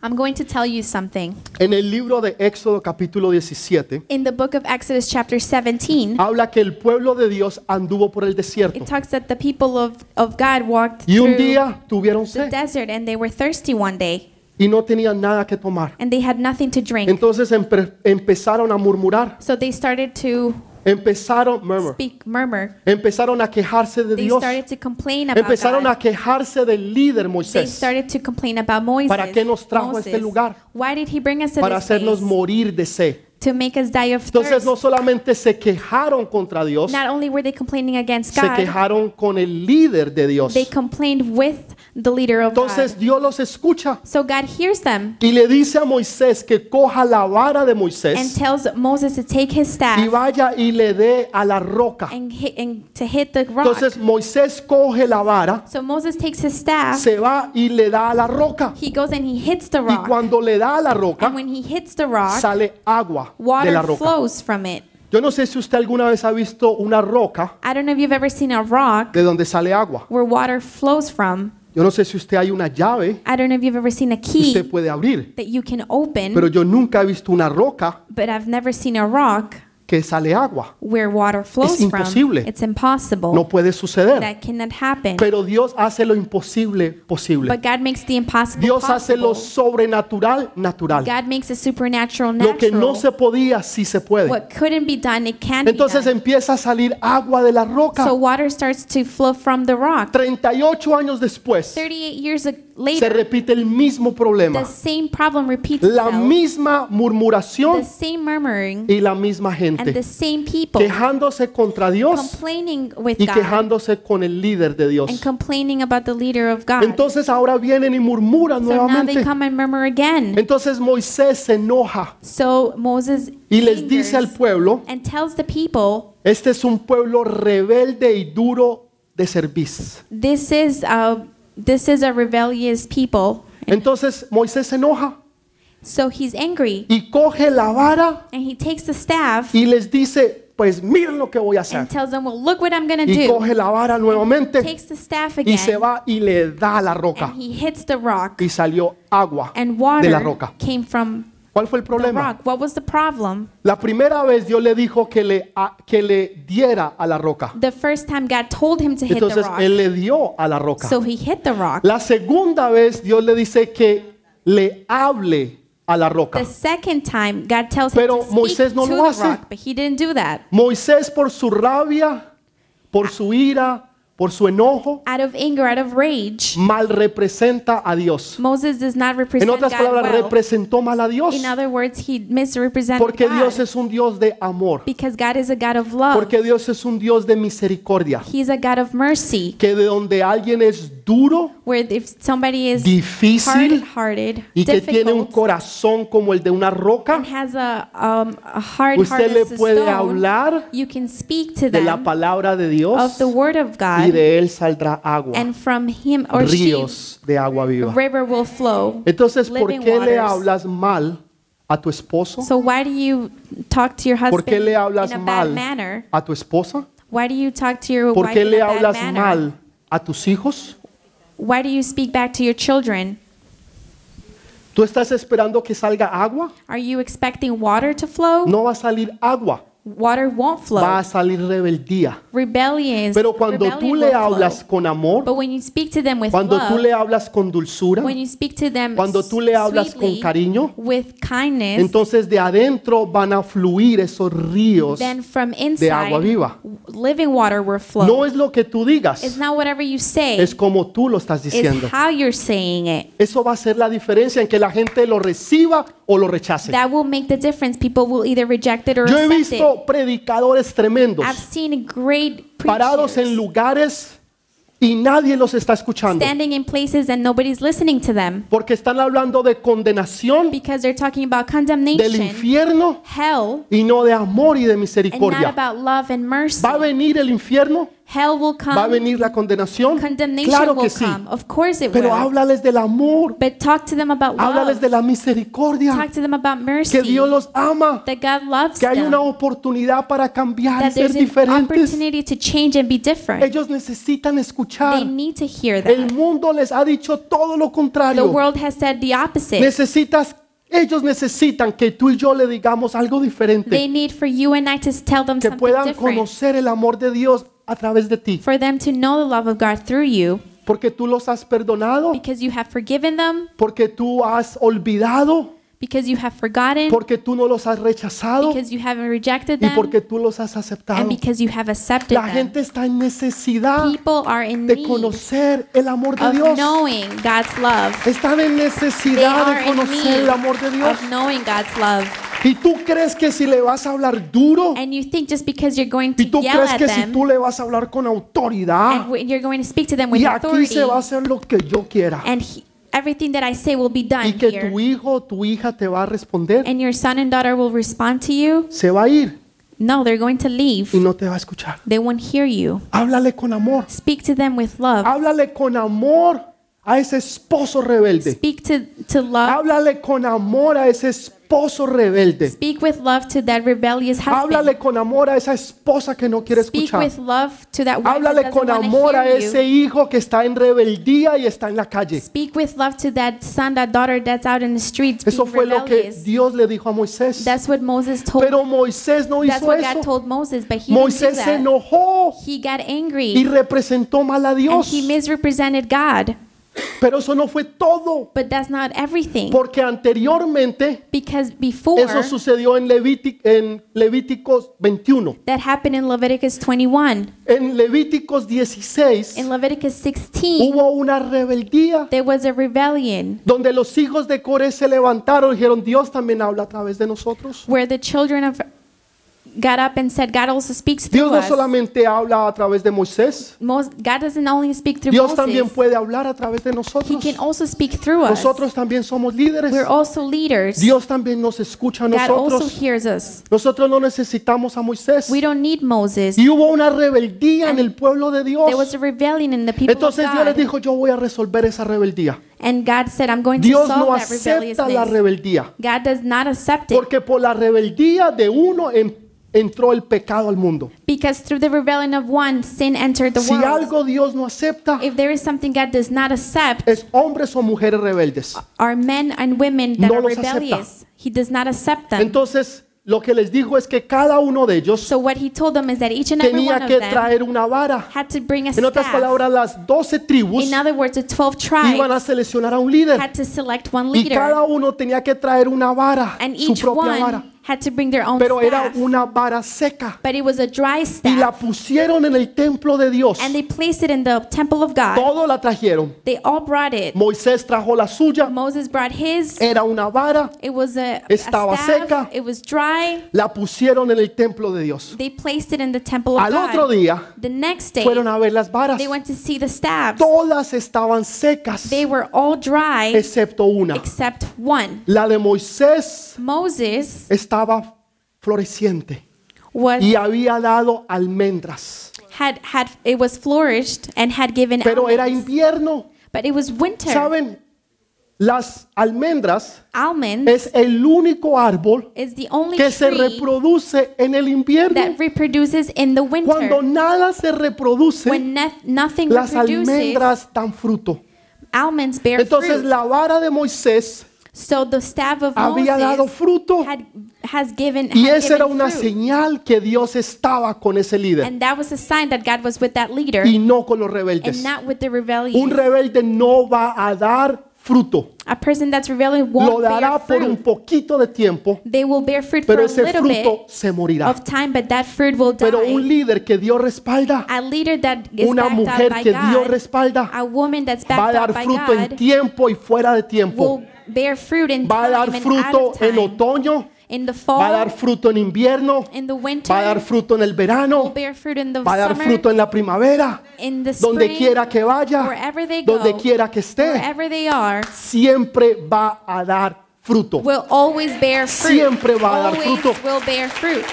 I'm going to tell you something. En el libro de Éxodo capítulo 17 In the book of Exodus chapter 17, habla que el pueblo de Dios anduvo por el desierto it talks that the people of, of God walked y un día tuvieron the sed desert and they were thirsty one day y no tenían nada que tomar. and they had nothing to drink. Entonces empe- empezaron a murmurar, So they started to empezaron, murmur, speak, murmur. empezaron a quejarse de They Dios, started to complain about empezaron a quejarse del líder They Moisés started to complain about Moses. ¿Para qué nos trajo a este lugar? Why did he bring us to para this hacernos place? morir de sed. To make us die of Entonces thirst. no solamente se quejaron contra Dios, Not only were they complaining against se God, quejaron con el líder de Dios. they complained with the leader of Entonces God. Dios los escucha So God hears them y le dice a Moisés que coja la vara de and Moisés tells Moses to take his y staff vaya y le dé a la roca. and, hit, and to hit the rock. Entonces Moisés coge la vara, So Moses takes his staff, se va y le da a la roca. he goes and he hits the Y rock. cuando le da a la roca, And when he hits the rock, sale agua de water roca. flows from it. Yo no sé si usted alguna vez ha visto una roca I don't know if you've ever seen a rock de donde sale agua. where water flows from. Yo no sé si usted hay una llave I don't know if you've ever seen a que usted key puede abrir, that you can open, pero yo nunca he visto una roca but I've never seen a rock que sale agua. where water flows from. imposible. It's impossible. No puede suceder. That cannot happen. Pero Dios hace lo imposible posible. But God makes the impossible Dios hace lo possible. sobrenatural natural. God makes the supernatural Lo que no natural. se podía, sí se puede. What couldn't be done, it can be Entonces done. empieza a salir agua de la roca. So water starts to flow from the rock. 38 años después 38 years a- se later, repite el mismo problema. the same problem repeats La itself. misma murmuración The same murmuring y la misma and gente the same people quejándose contra Dios complaining with y God quejándose con el líder de and Dios. complaining about the leader of God. Entonces ahora vienen y murmuran So now they nuevamente. come and murmur again. Entonces Moisés se enoja So Moses y les dice al pueblo, and tells the people, este es un pueblo rebelde y duro de servicio. "This is a this is a rebellious people." Entonces Moisés se enoja So he's angry y coge la vara and he takes the staff y les dice, pues miren lo que voy a hacer. and tells them, "Well, look what I'm going to Y do." coge la vara nuevamente Takes the staff y se again va y le da a la roca and he hits the rock y salió agua and de la water roca. came from ¿Cuál fue el problema? rock. What was the problem? La primera vez Dios le dijo que le, a- que le diera a la roca. The first time God told him to hit the Entonces rock. él le dio a la roca. So he hit the rock. La segunda vez Dios le dice que le hable a la roca. The second time, God tells him Pero to speak Moisés no to lo the hace. rock, but he didn't do that. Moisés por su rabia, por su ira, por su enojo, Out of anger, out of rage, mal representa a Dios. Moses does not En represent otras God palabras, well. representó mal a Dios. In other words, he misrepresented Porque God Dios es un Dios de amor. because God is a God of love. Porque Dios es un Dios de misericordia. He's a God of mercy. Que de donde alguien es duro Where if somebody is Difícil hard-hearted, y que tiene un corazón como el de una roca, has a, um, a hard usted le puede stone, hablar you can speak to de la them palabra de Dios of the word of y God, de él saldrá agua, and from him or she, ríos de agua viva. river will flow. Entonces, ¿por qué le hablas mal a tu esposo? So why do you talk to your ¿Por qué husband le hablas in a bad mal manner? a tu esposa? Why do you talk to your ¿Por qué le hablas mal a tus hijos? Why do you speak back to your children? ¿Tú estás esperando que salga agua? Are you expecting water to flow? No va a salir agua, Water won't flow. va a salir rebeldía. Rebellion is Pero cuando tú le will hablas flow. con amor, But when you speak to them with cuando tú love, le hablas con dulzura, when you speak to them cuando tú le hablas con sweetly, cariño, with kindness, entonces de adentro van a fluir esos ríos. then from de inside, agua viva. living water will flow. No es lo que tú digas, it's not whatever you say, es como tú lo estás it's diciendo. how you're saying it. Eso va a ser la diferencia en que la gente lo reciba o lo rechace. That will make the difference. People will either reject it or Yo he accept it. Visto predicadores tremendos I've seen great parados en lugares y nadie los está escuchando standing in places and nobody's listening to them porque están hablando de condenación because they're talking about del condemnation, infierno hell, y no de amor y de and not misericordia. about love and mercy. ¿Va a venir el infierno? Hell will ¿Va a come, venir la condenación? condemnation Claro que will sí. come. Of course it Pero will. háblales del amor, But talk to them about háblales love. de la misericordia, Talk to them about mercy. que Dios los ama, that God loves que hay them. una oportunidad para cambiar y ser diferentes. opportunity to change and be different. Ellos necesitan They escuchar. need to hear that. El mundo les ha dicho todo lo The contrario. world has said the opposite. Necesitas, ellos necesitan que tú y yo le digamos algo They diferente, need for you and I to tell them que puedan different. conocer el amor de Dios a través de ti, For them to know the love of God through you. Porque tú los has perdonado, because you have forgiven them, porque tú has olvidado, because you have forgotten, porque tú no los has rechazado because you haven't rejected y them, porque tú los has aceptado. and because you have accepted La them. gente está en necesidad People are in de need conocer el amor de of Dios. knowing God's love. Están en They necesidad are de conocer el amor de Dios. of knowing God's love. Y tú crees que si le vas a hablar duro, And you think just because you're going to y tú crees que si tú le vas a hablar con autoridad, and you're going to speak to them with y aquí authority, se va a hacer lo que yo quiera, and he, everything that I say will be done y que here, tu hijo o tu hija te va a responder, and your son and daughter will respond to you, se va a ir no, they're going to leave. y no te va a escuchar. They won't hear you. Háblale con amor. Speak to them with love. Háblale con amor a ese esposo rebelde. Speak to, to love. Háblale con amor a ese esposo rebelde. Speak with love to that rebellious husband. Háblale con amor a esa esposa que no quiere Speak escuchar. with love to that wife Háblale con amor a ese hijo que está en rebeldía y está en la calle. Speak with love to that son, that daughter that's out in the streets Eso fue lo que. Dios le dijo a Moisés. That's what Moses told. Pero Moisés no That's hizo what God eso. told Moses, but he didn't do Moisés se enojó He got y angry representó mal a and Dios. he misrepresented God. Pero eso no fue todo. But that's not everything. Porque anteriormente Because before eso sucedió en, Levíti- en Levíticos 21. that happened in Leviticus 21, En Levíticos 16 in Leviticus 16, hubo una rebeldía there was a rebellion donde los hijos de Coré se levantaron y dijeron, Dios también habla a través de nosotros. where the children of got up and said, God also speaks Dios through no us. solamente habla a través de Moisés, Mos- God doesn't only speak through Dios también Moses, puede hablar a través de He nosotros. can also speak through us. Nosotros también somos líderes. We're also leaders. Dios también nos escucha a God also nosotros. hears us. Nosotros no necesitamos a Moisés. We don't need Moses. Y hubo una rebeldía en el pueblo de There was Dios. a rebellion in the people of Entonces Dios les God. dijo, yo voy a resolver esa rebeldía. And God said, I'm going to Dios no solve that acepta la rebelliousness. rebeldía. God does not accept it Porque por la rebeldía de uno entró el pecado al mundo. because through the rebellion of one, sin entered the Si world. algo Dios no acepta, If there is something God does not accept, es hombres o mujeres rebeldes. are men and women that No are los acepta. rebellious. He does not accept them. Entonces, lo que les digo es que cada uno de ellos So what he told them is that each and every one tenía of que them traer una vara. had to bring a En otras staff. palabras, las 12 tribus In other words, the 12 iban a tribes seleccionar a un líder. had to select one Y cada leader. uno tenía que traer una vara, And su each propia vara. one had to bring their own Pero era staff. una vara seca. But it was a dry Y la staff. pusieron en el templo de Dios. And they placed it in the temple of God. Todos la trajeron. They all brought it. Moisés trajo la suya. Moses brought his. Era una vara. It was a, a Estaba staff. seca. It was dry. La pusieron en el templo de Dios. They placed it in the temple of Al otro God. día The next day, fueron a ver las varas. they went to see the staffs. Todas estaban secas, They were all dry excepto una. except one. La de Moisés Moses estaba floreciente was y había dado almendras. had had it was flourished and had given Pero era almonds. invierno. But it was winter. ¿Saben? Las almendras Almonds es el único árbol is the only que se reproduce en el invierno. that reproduces in the Cuando winter. nada se reproduce, When noth- nothing las reproduces, almendras dan fruto. almonds bear Entonces fruit. la vara de Moisés So the staff of había dado Moses fruto had has given y esa era una fruit. señal que Dios estaba con ese líder And that was a sign that God was with that leader y no con los and rebeldes. not with the Un rebelde no va a dar fruto. A person that's rebellion Lo won't dará bear por un fruit. poquito de tiempo, They will bear fruit for pero a ese little fruto bit se morirá. of time, but that fruit will Pero un die. líder que Dios respalda, A leader that is una mujer by que Dios God, respalda, a woman that's va a dar fruto en God, tiempo y fuera de tiempo. will bear fruit in Va a dar time and fruto out of en time. otoño, In the va a dar fall, fruto en invierno, in the winter, va a dar fruto en el verano, fruit in the va a dar summer, fruto en la primavera, in the donde quiera que vaya, wherever they go, donde quiera que esté, wherever they are, siempre va a dar fruto. will always bear fruit. Siempre va a dar fruto. will bear fruit.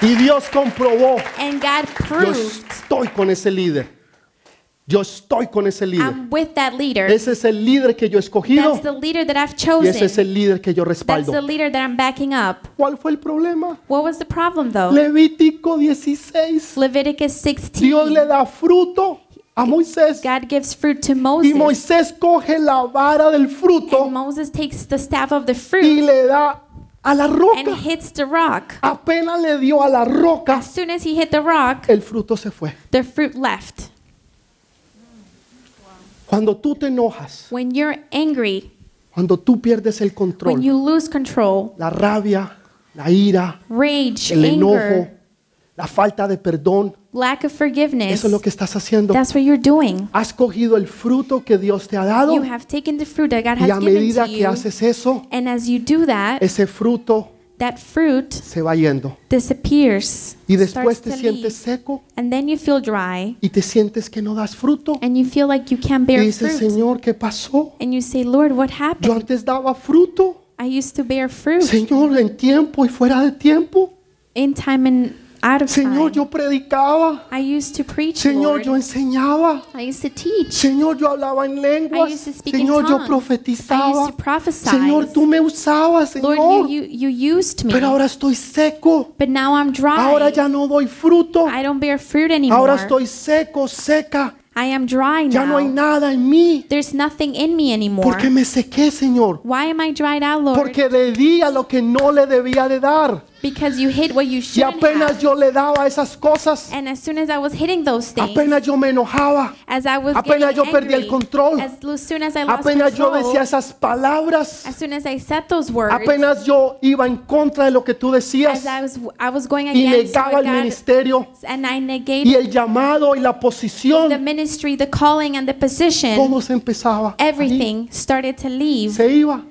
Y Dios comprobó, And God yo proved estoy con ese líder. Yo estoy con ese líder. I'm with that leader. Ese es el líder que yo he escogido That's the leader that I've y ese es chosen. el líder que yo That's respaldo. the leader that I'm backing up. ¿Cuál fue el problema? What was the problem though? Levítico 16. Leviticus Dios le 16. da fruto a Moisés God gives fruit to y Moses. Moisés coge la vara del And fruto Moses takes the staff of the y fruit le da a la and roca. hits the rock. Apenas le dio a la roca, As soon as he hit the rock, el fruto se fue. the fruit left. Cuando tú te enojas, When you're angry, cuando tú pierdes el when control, you lose control, la rabia, la ira, rage, el enojo, anger, la falta de perdón, lack of forgiveness, eso es lo que estás haciendo. that's what you're doing. Has cogido el fruto que Dios te ha dado You have taken the fruit that God y a has given medida to que you. haces eso, And as you do that, ese fruto that fruit se va yendo. disappears, Y después te sientes seco and then you feel dry, y te sientes que no das fruto. and you feel like you can't Y bear dices, fruit. Señor, ¿qué pasó? And you say, Lord, what Yo happened? antes daba fruto. I used to bear fruit Señor, en tiempo y fuera de tiempo. in time and out of Señor, time. yo predicaba. I used to preach, Señor, Lord. yo enseñaba. I used to teach. Señor, yo hablaba en I lenguas. used to speak in Señor, yo tongues. I profetizaba. used to prophesy. Señor, tú me usabas, Lord, Señor. you, you, you used me. Pero ahora estoy seco. But now I'm dry. Ahora ya no doy fruto. I don't bear fruit anymore. Ahora estoy seco, seca. I am dry Ya no hay now. nada en mí. There's nothing in me anymore. ¿Por qué me sequé, Señor? Why am I dried out, Lord? Porque le di a lo que no le debía de dar. Because you hid what you Y shouldn't apenas have. yo le daba esas cosas, And as soon as I was hitting those things, apenas yo me enojaba, as I was apenas getting yo perdí el angry, control, as soon as I lost apenas yo control, decía esas palabras, as soon as I said those words, apenas yo iba en contra de lo que tú decías as I was I was going y against negaba what el God ministerio and I y negated el llamado y la the posición, ministry, the calling, and the position. todo se empezaba. Everything started to leave. se iba.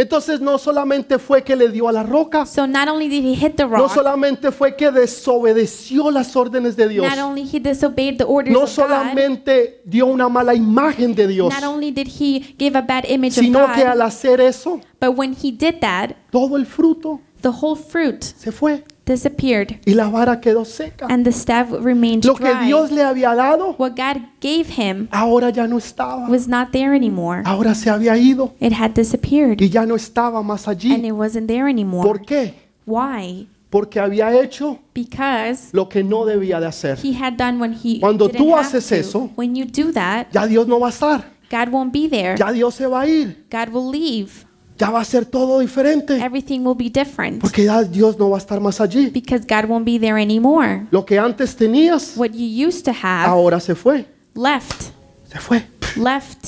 Entonces no solamente fue que le dio a la roca, So not only did he hit the no rock, solamente fue que desobedeció las órdenes de Dios, not only he disobeyed the orders no of God, solamente dio una mala imagen de Dios, not only did he give a bad image of sino que God, al hacer eso, but when he did that, todo el fruto the whole fruit se fue disappeared y la vara quedó seca. and the staff remained Lo que dry. Dios le había dado, What God gave him ahora ya no estaba. was not there anymore. Ahora se había ido It had disappeared y ya no estaba más and allí. it wasn't there anymore. ¿Por qué? Why? Porque había hecho Because lo que no debía de hacer. he had done when he Cuando didn't tú have haces to. eso, when you do that, Ya Dios no va a estar. God won't be there. Ya Dios se va a ir. God will leave. Ya va a ser todo diferente. Everything will be different Porque ya Dios no va a estar más allí. because God won't be there anymore. Lo que antes tenías, What you used to have ahora se fue. left, Se fue. left,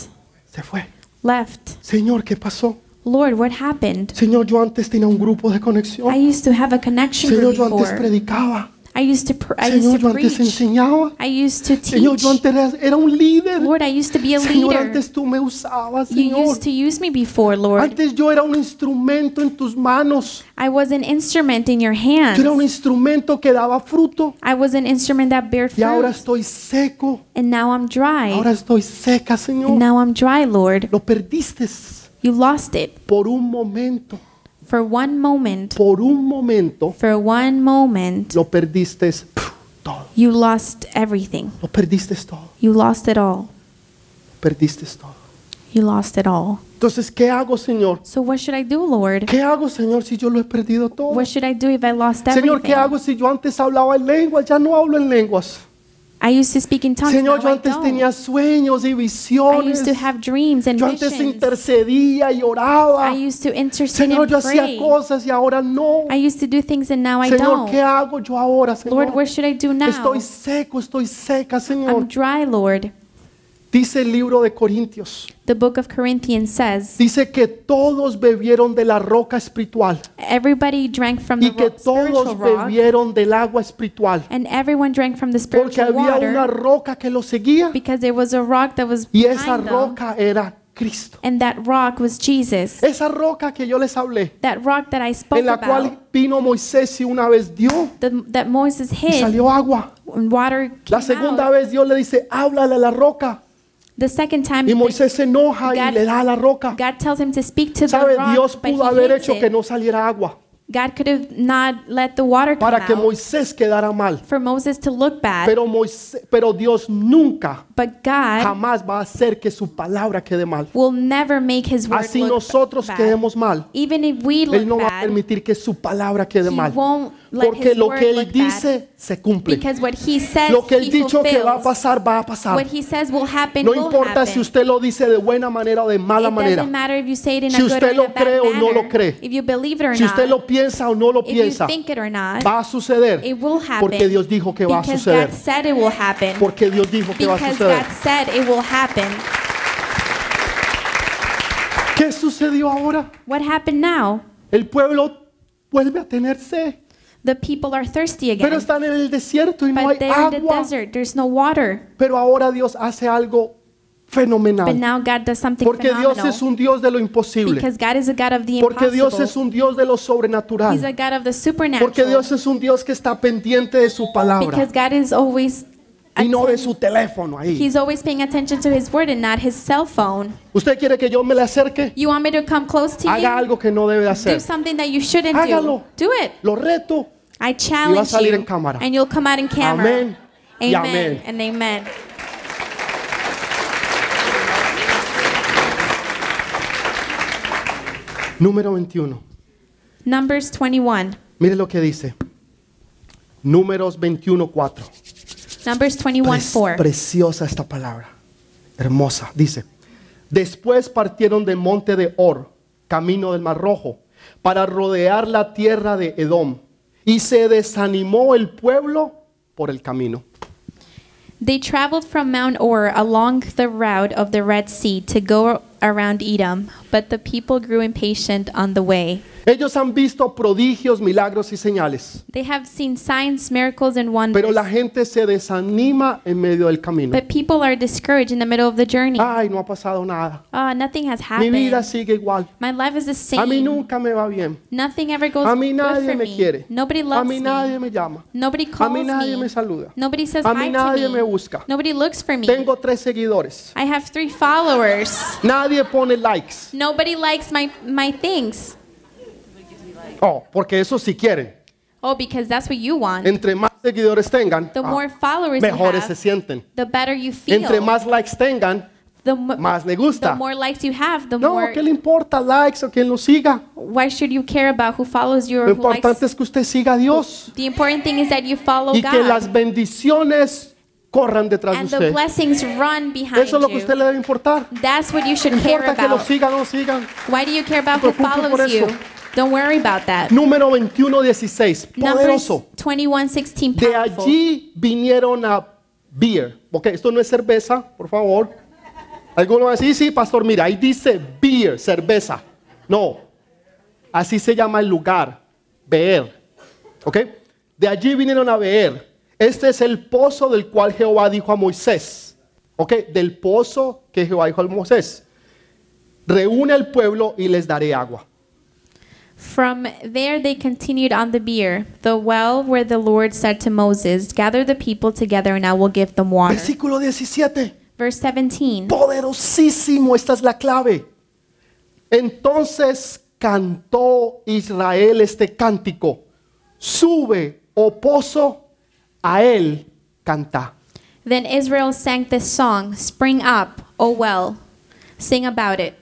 Se fue. left. Señor, ¿qué pasó? Lord, what happened? Señor, yo antes tenía un grupo de I conexión. used to have a connection Señor, group yo antes before. predicaba. I used to I Señor, used yo to antes preach. enseñaba. I used to Señor, teach. yo antes era, era un líder. Lord, I used to be a Señor, leader. antes tú me usabas, You Señor. used to use me before, Lord. Antes yo era un instrumento en tus manos. I was an instrument in your Yo era un hands. instrumento que daba fruto. I was an instrument that bare Y ahora fruit. estoy seco. And now I'm dry. Ahora estoy seca, Señor. And now I'm dry, Lord. Lo perdiste You lost it por un momento. For one moment. Por un momento For one moment, lo perdiste todo. you lost everything. Lo perdiste todo. You lost it all. Perdiste todo. You lost it all. Entonces, ¿qué hago, Señor? So what should I do, Lord? ¿Qué hago, Señor, si yo lo he perdido todo? What should I do if I lost Señor, ¿qué everything? hago si yo antes hablaba en lenguas? Ya no hablo en lenguas. I used to speak in tongues. Señor, now yo I antes don't. tenía sueños y I visiones. used to have dreams and Yo antes visions. intercedía y oraba. I used to intercede Señor, and yo hacía pray. cosas y ahora no. I used to do things and now I Señor, ¿qué don't. hago yo ahora, Lord, Señor? what should I do now? Estoy seco, estoy seca, I'm dry, Lord. Dice el libro de Corintios. The book of Corinthians says, Dice que todos bebieron de la roca espiritual everybody drank from the y que todos rock, bebieron del agua espiritual. and everyone drank from the Porque spiritual había una water roca que lo seguía because there was a rock that was y esa behind them, roca era Cristo. and that rock was Jesus. Esa roca que yo les hablé, That rock that I spoke en la about, cual vino Moisés y una vez dio the, that Moses y hid, salió agua. and water La came segunda out. vez Dios le dice, háblale a la roca. The second time, Y Moisés se enoja y God- le da a la roca. God tells him to speak to the rock, Dios pudo haber hecho it. que no saliera agua God could have not let the water come para que Moisés quedara mal. for Moses to look bad, Pero, Moisés, pero Dios nunca, but God jamás va a hacer que su palabra quede mal. will never make his word Así look nosotros bad. quedemos mal. Even if we Él no look va a permitir que su palabra quede mal. won't Porque lo que Él dice se cumple. Because what he says, Lo que Él dicho que va a pasar, va a pasar. What he says will happen, No importa si usted lo dice de buena manera o de mala It manera. doesn't matter if you say it in Si usted lo cree o no lo cree. If you believe it or Si usted not, lo piensa o no lo piensa, not, va a suceder. it will happen. Porque Dios dijo que va a suceder. Happen. Porque Dios dijo que va a suceder. ¿Qué sucedió ahora? What happened now? El pueblo vuelve a tener sed. The people are thirsty Pero again. están en el desierto y no But hay they're in the agua. desert. There's no water. Pero ahora Dios hace algo fenomenal. But now God does something Porque Dios phenomenal. es un Dios de lo imposible. Because God is a God of the Porque Dios es un Dios de lo He's a sobrenatural. God of the supernatural. Porque Dios es un Dios que está pendiente de su palabra because God is always y no de atten- su teléfono ahí. He's always paying attention to his word and not his cell phone. ¿Usted quiere que yo me le acerque? You want me to come close to Haga you? algo que no debe de Do hacer. something that you shouldn't Hágalo. do. Do it. Lo reto. I challenge salir you. en cámara. And you'll come out in camera. Amén Amen amén. and amen. Número 21. Numbers 21. Mire lo que dice. Números 21, 4. Numbers 21 Pre- 4. preciosa esta palabra. Hermosa. Dice. Después partieron del monte de Or, camino del Mar Rojo, para rodear la tierra de Edom. Y se desanimó el pueblo por el camino. They traveled from Mount Or along the route of the Red Sea to go around Edom, but the people grew impatient on the way. Ellos han visto prodigios, milagros y señales. They have seen signs, miracles, and wonders. Pero la gente se desanima en medio del camino. But people are discouraged in the middle of the journey. Ay, no ha pasado nada. Ah, nothing has Mi happened. vida sigue igual. My life is the A mí same. nunca me va bien. Nothing ever goes A mí good nadie for me me. quiere. Nobody A loves mí nadie me. llama. Nobody A calls mí nadie me me. saluda. Nobody says A mí hi nadie to me me. busca. Nobody looks for me. Tengo tres seguidores. I have three followers. Nadie pone likes. Nobody likes my, my things. Oh, porque eso sí quieren. Oh, because that's what you want. Entre más seguidores tengan, The ah, more followers you mejores se have, sienten. the better you feel. Entre más likes tengan, the, más le the gusta. more likes you have, the No, more. ¿qué le importa likes o quien lo siga? Why should you care about who follows you or Lo who likes? importante es que usted siga a Dios The important thing is that you follow y que God. las bendiciones corran detrás de and the usted. blessings run behind Eso es lo que a you. usted le debe importar. That's what you should care importa que lo about. sigan o no sigan. Why do you care about who preocupe por follows you? eso. Don't worry about that. Número 21, 16. Numbers Poderoso. 21, 16, De powerful. allí vinieron a beer. Ok, esto no es cerveza, por favor. Algunos van a decir, sí, pastor, mira, ahí dice beer, cerveza. No, así se llama el lugar, Beer. Ok, de allí vinieron a Beer. Este es el pozo del cual Jehová dijo a Moisés. Ok, del pozo que Jehová dijo a Moisés. Reúne al pueblo y les daré agua. From there they continued on the beer, the well where the Lord said to Moses, Gather the people together and I will give them water. Versículo 17. Verse 17. poderosísimo, esta es la clave. Entonces cantó Israel este cántico, sube, oh pozo, a él canta. Then Israel sang this song, Spring up, O well. Sing about it.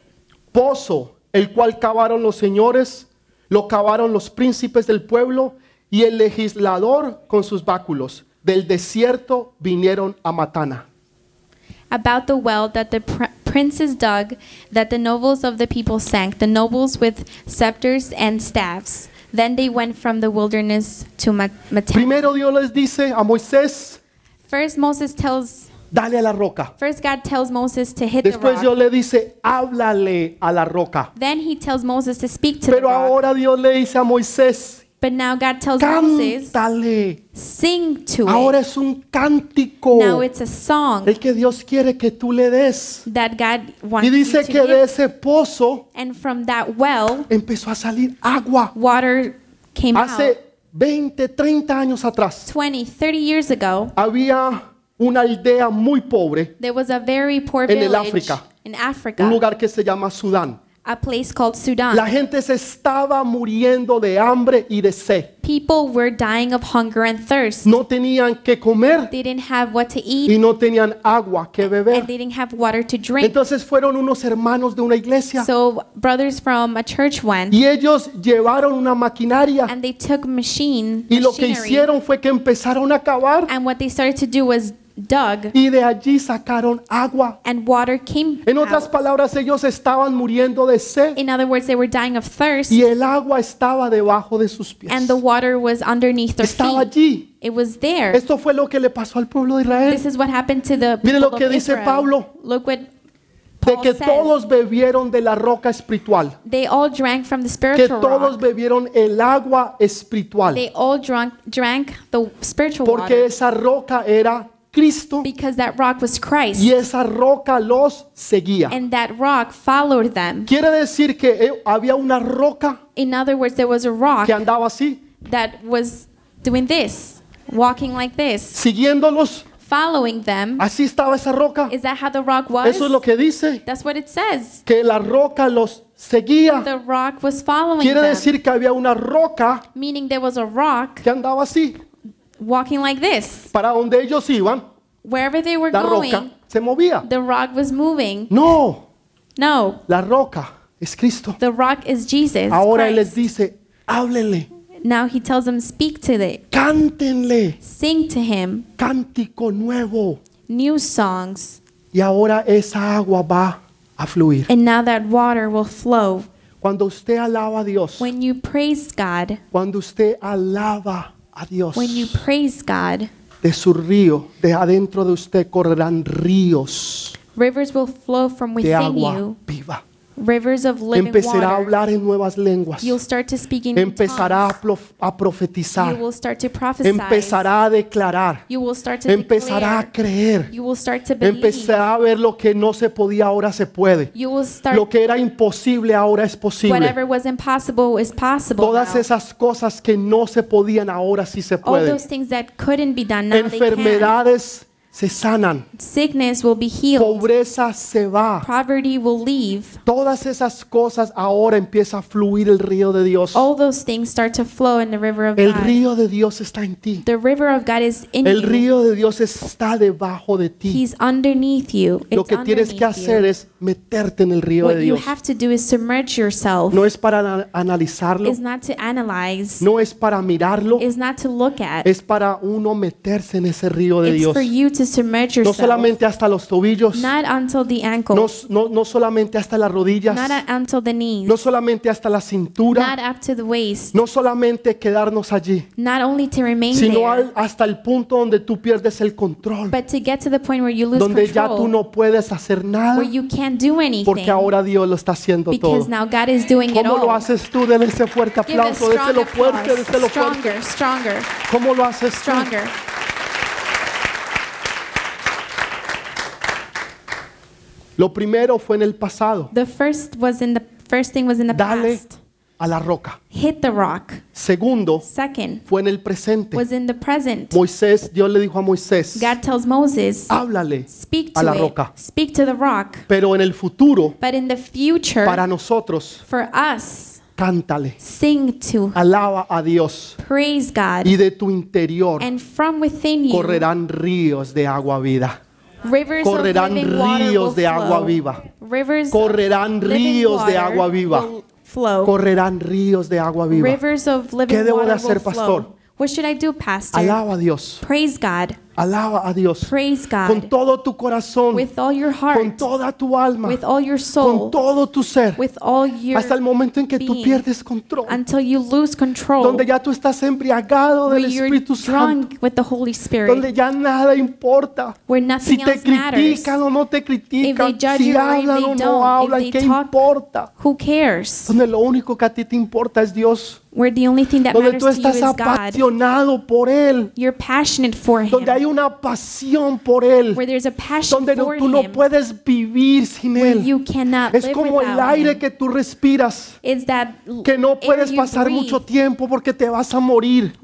Pozo, el cual cavaron los señores, lo cavaron los príncipes del pueblo y el legislador con sus báculos. Del desierto vinieron a Matana. About the well that the pr- princes dug, that the nobles of the people sank, the nobles with scepters and staffs. Then they went from the wilderness to. Primero Dios les dice a Moisés, First Moses tells dale a la roca. First God tells Moses to hit the Después rock. Dios le dice, háblale a la roca. Then he tells Moses to speak to the Pero rock. ahora Dios le dice a Moisés, But now God tells Moses, cántale. sing to Ahora it. es un cántico. Now it's a song El que Dios quiere que tú le des. that God wants Y you dice to que de give. ese pozo And from that well, empezó a salir agua. water came out. Hace 20, 30 años atrás 20, 30 years ago, había una aldea muy pobre, there was a very poor En el África. in un Africa, lugar que se llama Sudán. A place called Sudan. La gente se estaba muriendo de hambre y de sed. People were dying of hunger and thirst. No tenían que comer They didn't have what to y eat no tenían agua que and beber. they didn't have water to drink. Entonces fueron unos hermanos de una iglesia So brothers from a church went y ellos llevaron una maquinaria and they took machine y lo que hicieron fue que empezaron a cavar and what they started to do was dug y de allí sacaron agua. and water came En otras out. palabras, ellos estaban muriendo de sed In other words, they were dying of thirst y el agua estaba debajo de sus pies. and the water was underneath their Estaba feet. allí. It was there. Esto fue lo que le pasó al pueblo de This Israel, is what happened to the Mire people lo que of dice Israel. Pablo. Look what de que todos bebieron de la roca espiritual, They all drank from the que spiritual todos rock. bebieron el agua espiritual, They all drank drank the spiritual porque water esa roca era Cristo because that rock was Christ. y esa roca los seguía. And that rock followed them. Quiere decir que eh, había una roca In other words, there was a rock que andaba así, that was doing this, walking like this, siguiéndolos. following them. Así estaba esa roca. Is that how the rock was? Eso es lo que dice, That's what it says. que la roca los seguía. The rock was following Quiere them. decir que había una roca Meaning there was a rock que andaba así. Walking like this. Para donde ellos iban, Wherever they were la roca going, se movía. the rock was moving. No, No, la roca es Cristo. the rock is Jesus. Ahora Él les dice, háblenle, Now he tells them, speak to it, cántenle, sing to him cántico nuevo. new songs. Y ahora esa agua va a fluir. And now that water will flow. Cuando usted alaba a Dios, When you praise God, cuando usted alaba a Dios, when you praise God, de su río, de adentro de usted correrán ríos rivers will flow from de within agua you, viva. Rivers of living Empezará a water. hablar en nuevas lenguas. You'll start to speak in Empezará a, plof- a You profetizar. will start to prophesy. Empezará a declarar. You will start to Empezará a creer. You will start to believe. Empezará a ver lo que no se podía, ahora se puede. You will start Lo que era imposible, ahora es posible. whatever was impossible is possible. Todas now. esas cosas que no se podían, ahora sí se All pueden. those things that couldn't be done now they can. Enfermedades se sanan. Sickness will be healed. Pobreza se va. Poverty will leave. Todas esas cosas ahora empieza a fluir el río de Dios. All those things start to flow in the river of El God. río de Dios está en ti. The river of God is in El you. río de Dios está debajo de ti. He's underneath you. Lo It's que tienes que hacer you. es meterte en el río de What you Dios. have to do is submerge yourself. No es para ana- analizarlo, It's not to analyze. no es para mirarlo, It's not to look at. es para uno meterse en ese río de It's Dios. for you to submerge No yourself. solamente hasta los tobillos, Not until the no, ankles. no, no solamente hasta las rodillas, Not a- until the knees. no solamente hasta la cintura, Not up to the waist. no solamente quedarnos allí, Not only to remain sino there, al- hasta el punto donde tú pierdes el control, but to get to the point where you lose donde ya tú control, no puedes hacer nada, where you can't do anything, porque ahora Dios lo está haciendo todo. because now God is doing it ¿Cómo lo all. haces tú? Dele ese fuerte Give a aplauso, strong déselo fuerte, applause. déselo fuerte. Stronger, stronger, ¿Cómo lo haces tú? stronger. Lo primero fue en el pasado. The first was in the first thing was in the Dale past. a la roca. Hit the rock. Segundo Second fue en el presente. was in the present. Moisés, Dios le dijo a Moisés, God tells Moses, háblale speak a to la it. roca. Speak to the rock. Pero en el futuro, But in the future, para nosotros, for us, cántale, sing to, alaba a Dios. praise God. Y de tu interior And from within you, correrán ríos de agua vida. Rivers correrán of ríos de agua viva. Rivers Correrán ríos de agua viva. Correrán ríos de agua viva. Rivers of living ¿Qué debo de hacer, pastor? What should I do, Pastor? Alaba a Dios. Praise God. Alaba a Dios. Praise Con God. todo tu corazón, With all your con heart. toda tu alma, With all your con soul. todo tu ser, With all your hasta el momento en que tú being. pierdes control, until you lose control. donde ya tú estás embriagado del Espíritu Santo, with the Holy Spirit. donde ya nada importa. Where Si nothing te else matters. critican o no te critican, si hablan o no hablan, ¿qué talk- importa? Who cares? Donde lo único que a ti te importa es Dios, Where the only thing that donde matters tú to you estás God. apasionado por Él, You're passionate for Him. donde hay una pasión por Él, donde no- tú no puedes vivir sin Él. Es como el aire que tú respiras, que no puedes pasar mucho tiempo porque te vas a morir.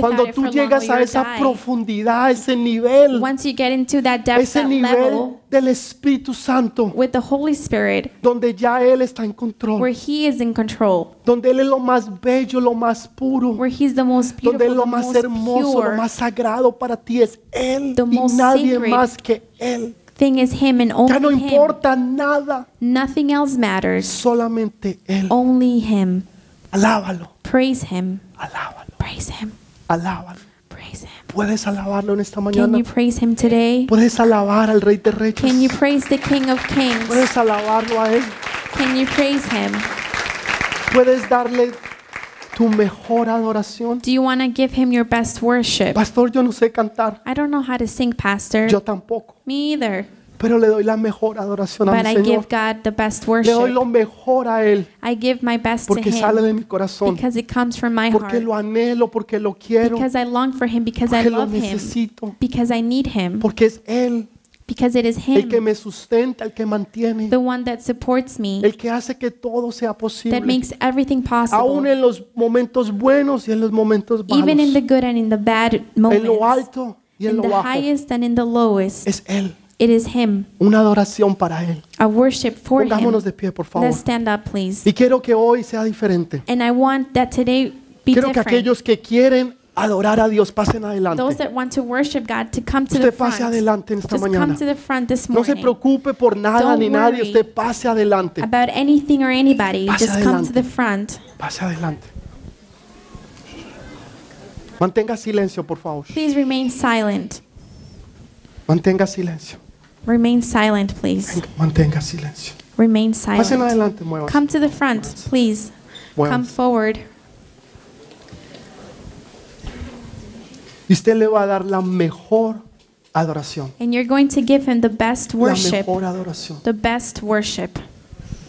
Cuando tú llegas a esa profundidad, a ese nivel, Once you get into that depth, ese nivel level del Espíritu Santo, with the Holy Spirit, donde ya Él está en where control, He is in control, donde Él es lo más bello, lo más puro, where He's the most donde beautiful, Él lo the más most hermoso, lo pure más sagrado para ti es Él The y most nadie sacred. más que Él. thing is Him and Ya no only Him. importa nada, Nothing else matters. solamente Él. Only Him. Alábalo, Praise Him. alábalo, Praise Him. alábalo. Praise Him. ¿Puedes alabarlo en esta Can mañana? you praise Him today? ¿Puedes alabar al Rey de Reyes? Can you praise the King of Kings? ¿Puedes alabarlo a Él? Can you praise Him? ¿Puedes darle tu mejor adoración? Do you want to give Him your best worship? Pastor, yo no sé cantar. I don't know how to sing, Pastor. Yo tampoco. Me either. Pero le doy la mejor adoración a but mi I Señor. give God the best Le doy worship. lo mejor a Él. I give my best to porque sale Him de mi corazón, because it comes from my porque heart, lo anhelo, porque lo quiero, because I long for Him, because I porque lo love Him, necesito, because I need Him, porque es Él because it is el que Him, me sustenta, el que mantiene, the one that supports me, el que hace que todo sea that posible. makes everything Aún possible, en los momentos buenos y en los momentos even in the malos, good and in the bad en lo moments, alto y en in lo the bajo, highest and in the lowest. es Él. It is Him, Una adoración para Él. a worship for Him. De pie, por favor. Let's stand up, please. Y quiero que hoy sea diferente. And I want that today be Quiero que aquellos que quieren adorar a Dios pasen adelante. Those that want to worship God to come to the Usted pase front. adelante en esta Just come mañana. to the front this No se morning. preocupe por nada Don't ni nadie. Usted pase adelante. About anything or anybody, Pase just come to adelante. the front. Pase adelante. Mantenga silencio, por favor. Please remain silent. Mantenga silencio. Remain silent, please. Mantenga silencio. Remain Pasen silent. adelante, muévanse. Come to the front, please. Come muévanse. forward. Y usted le va a dar la mejor adoración. And you're going to give him the best La worship. mejor adoración. The best worship.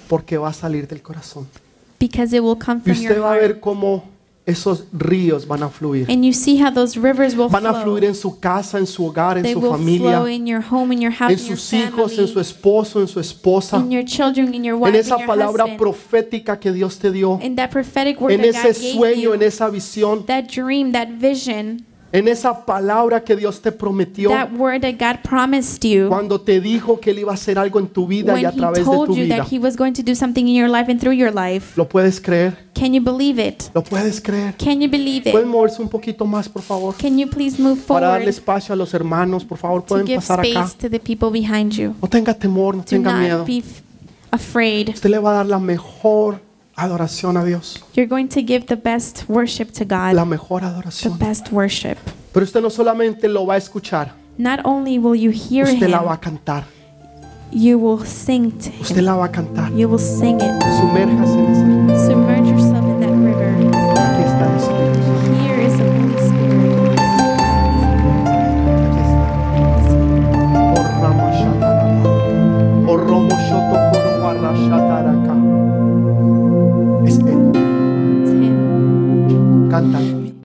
Porque va a salir del corazón. Because it will come Y from usted your va a heart. ver cómo esos ríos van a fluir. And you see how those rivers will Van a fluir en su casa, en su hogar, en They su will familia, flow in your home, in your house, en in your sus hijos, en su family, esposo, en su esposa, in your children, in your wife, en in esa your palabra husband. profética que Dios te dio, In that prophetic word en that ese God gave sueño, you, en esa visión, that dream, that vision, en esa palabra que Dios te prometió that word that God promised you cuando te dijo que Él iba a hacer algo en tu vida y a He través de told tu you vida. that He was going to do something in your life and through your life. ¿Lo puedes creer? Can you believe it? ¿Lo puedes creer? Can you believe ¿Pueden it? moverse un poquito más, por favor? Can you please move Para darle forward espacio a los hermanos, por favor, to pueden give pasar acá. space to the people behind you? No tenga temor, no Do tenga miedo. not be f- afraid. Usted le va a dar la mejor adoración a Dios. You're going to give the best worship to La God, mejor the adoración. best worship. Pero usted no solamente lo va a escuchar, Not only will you hear usted la Him, va a cantar. you will sing to Usted Him. la va a cantar. You will sing it. Sumérjase en 簡単。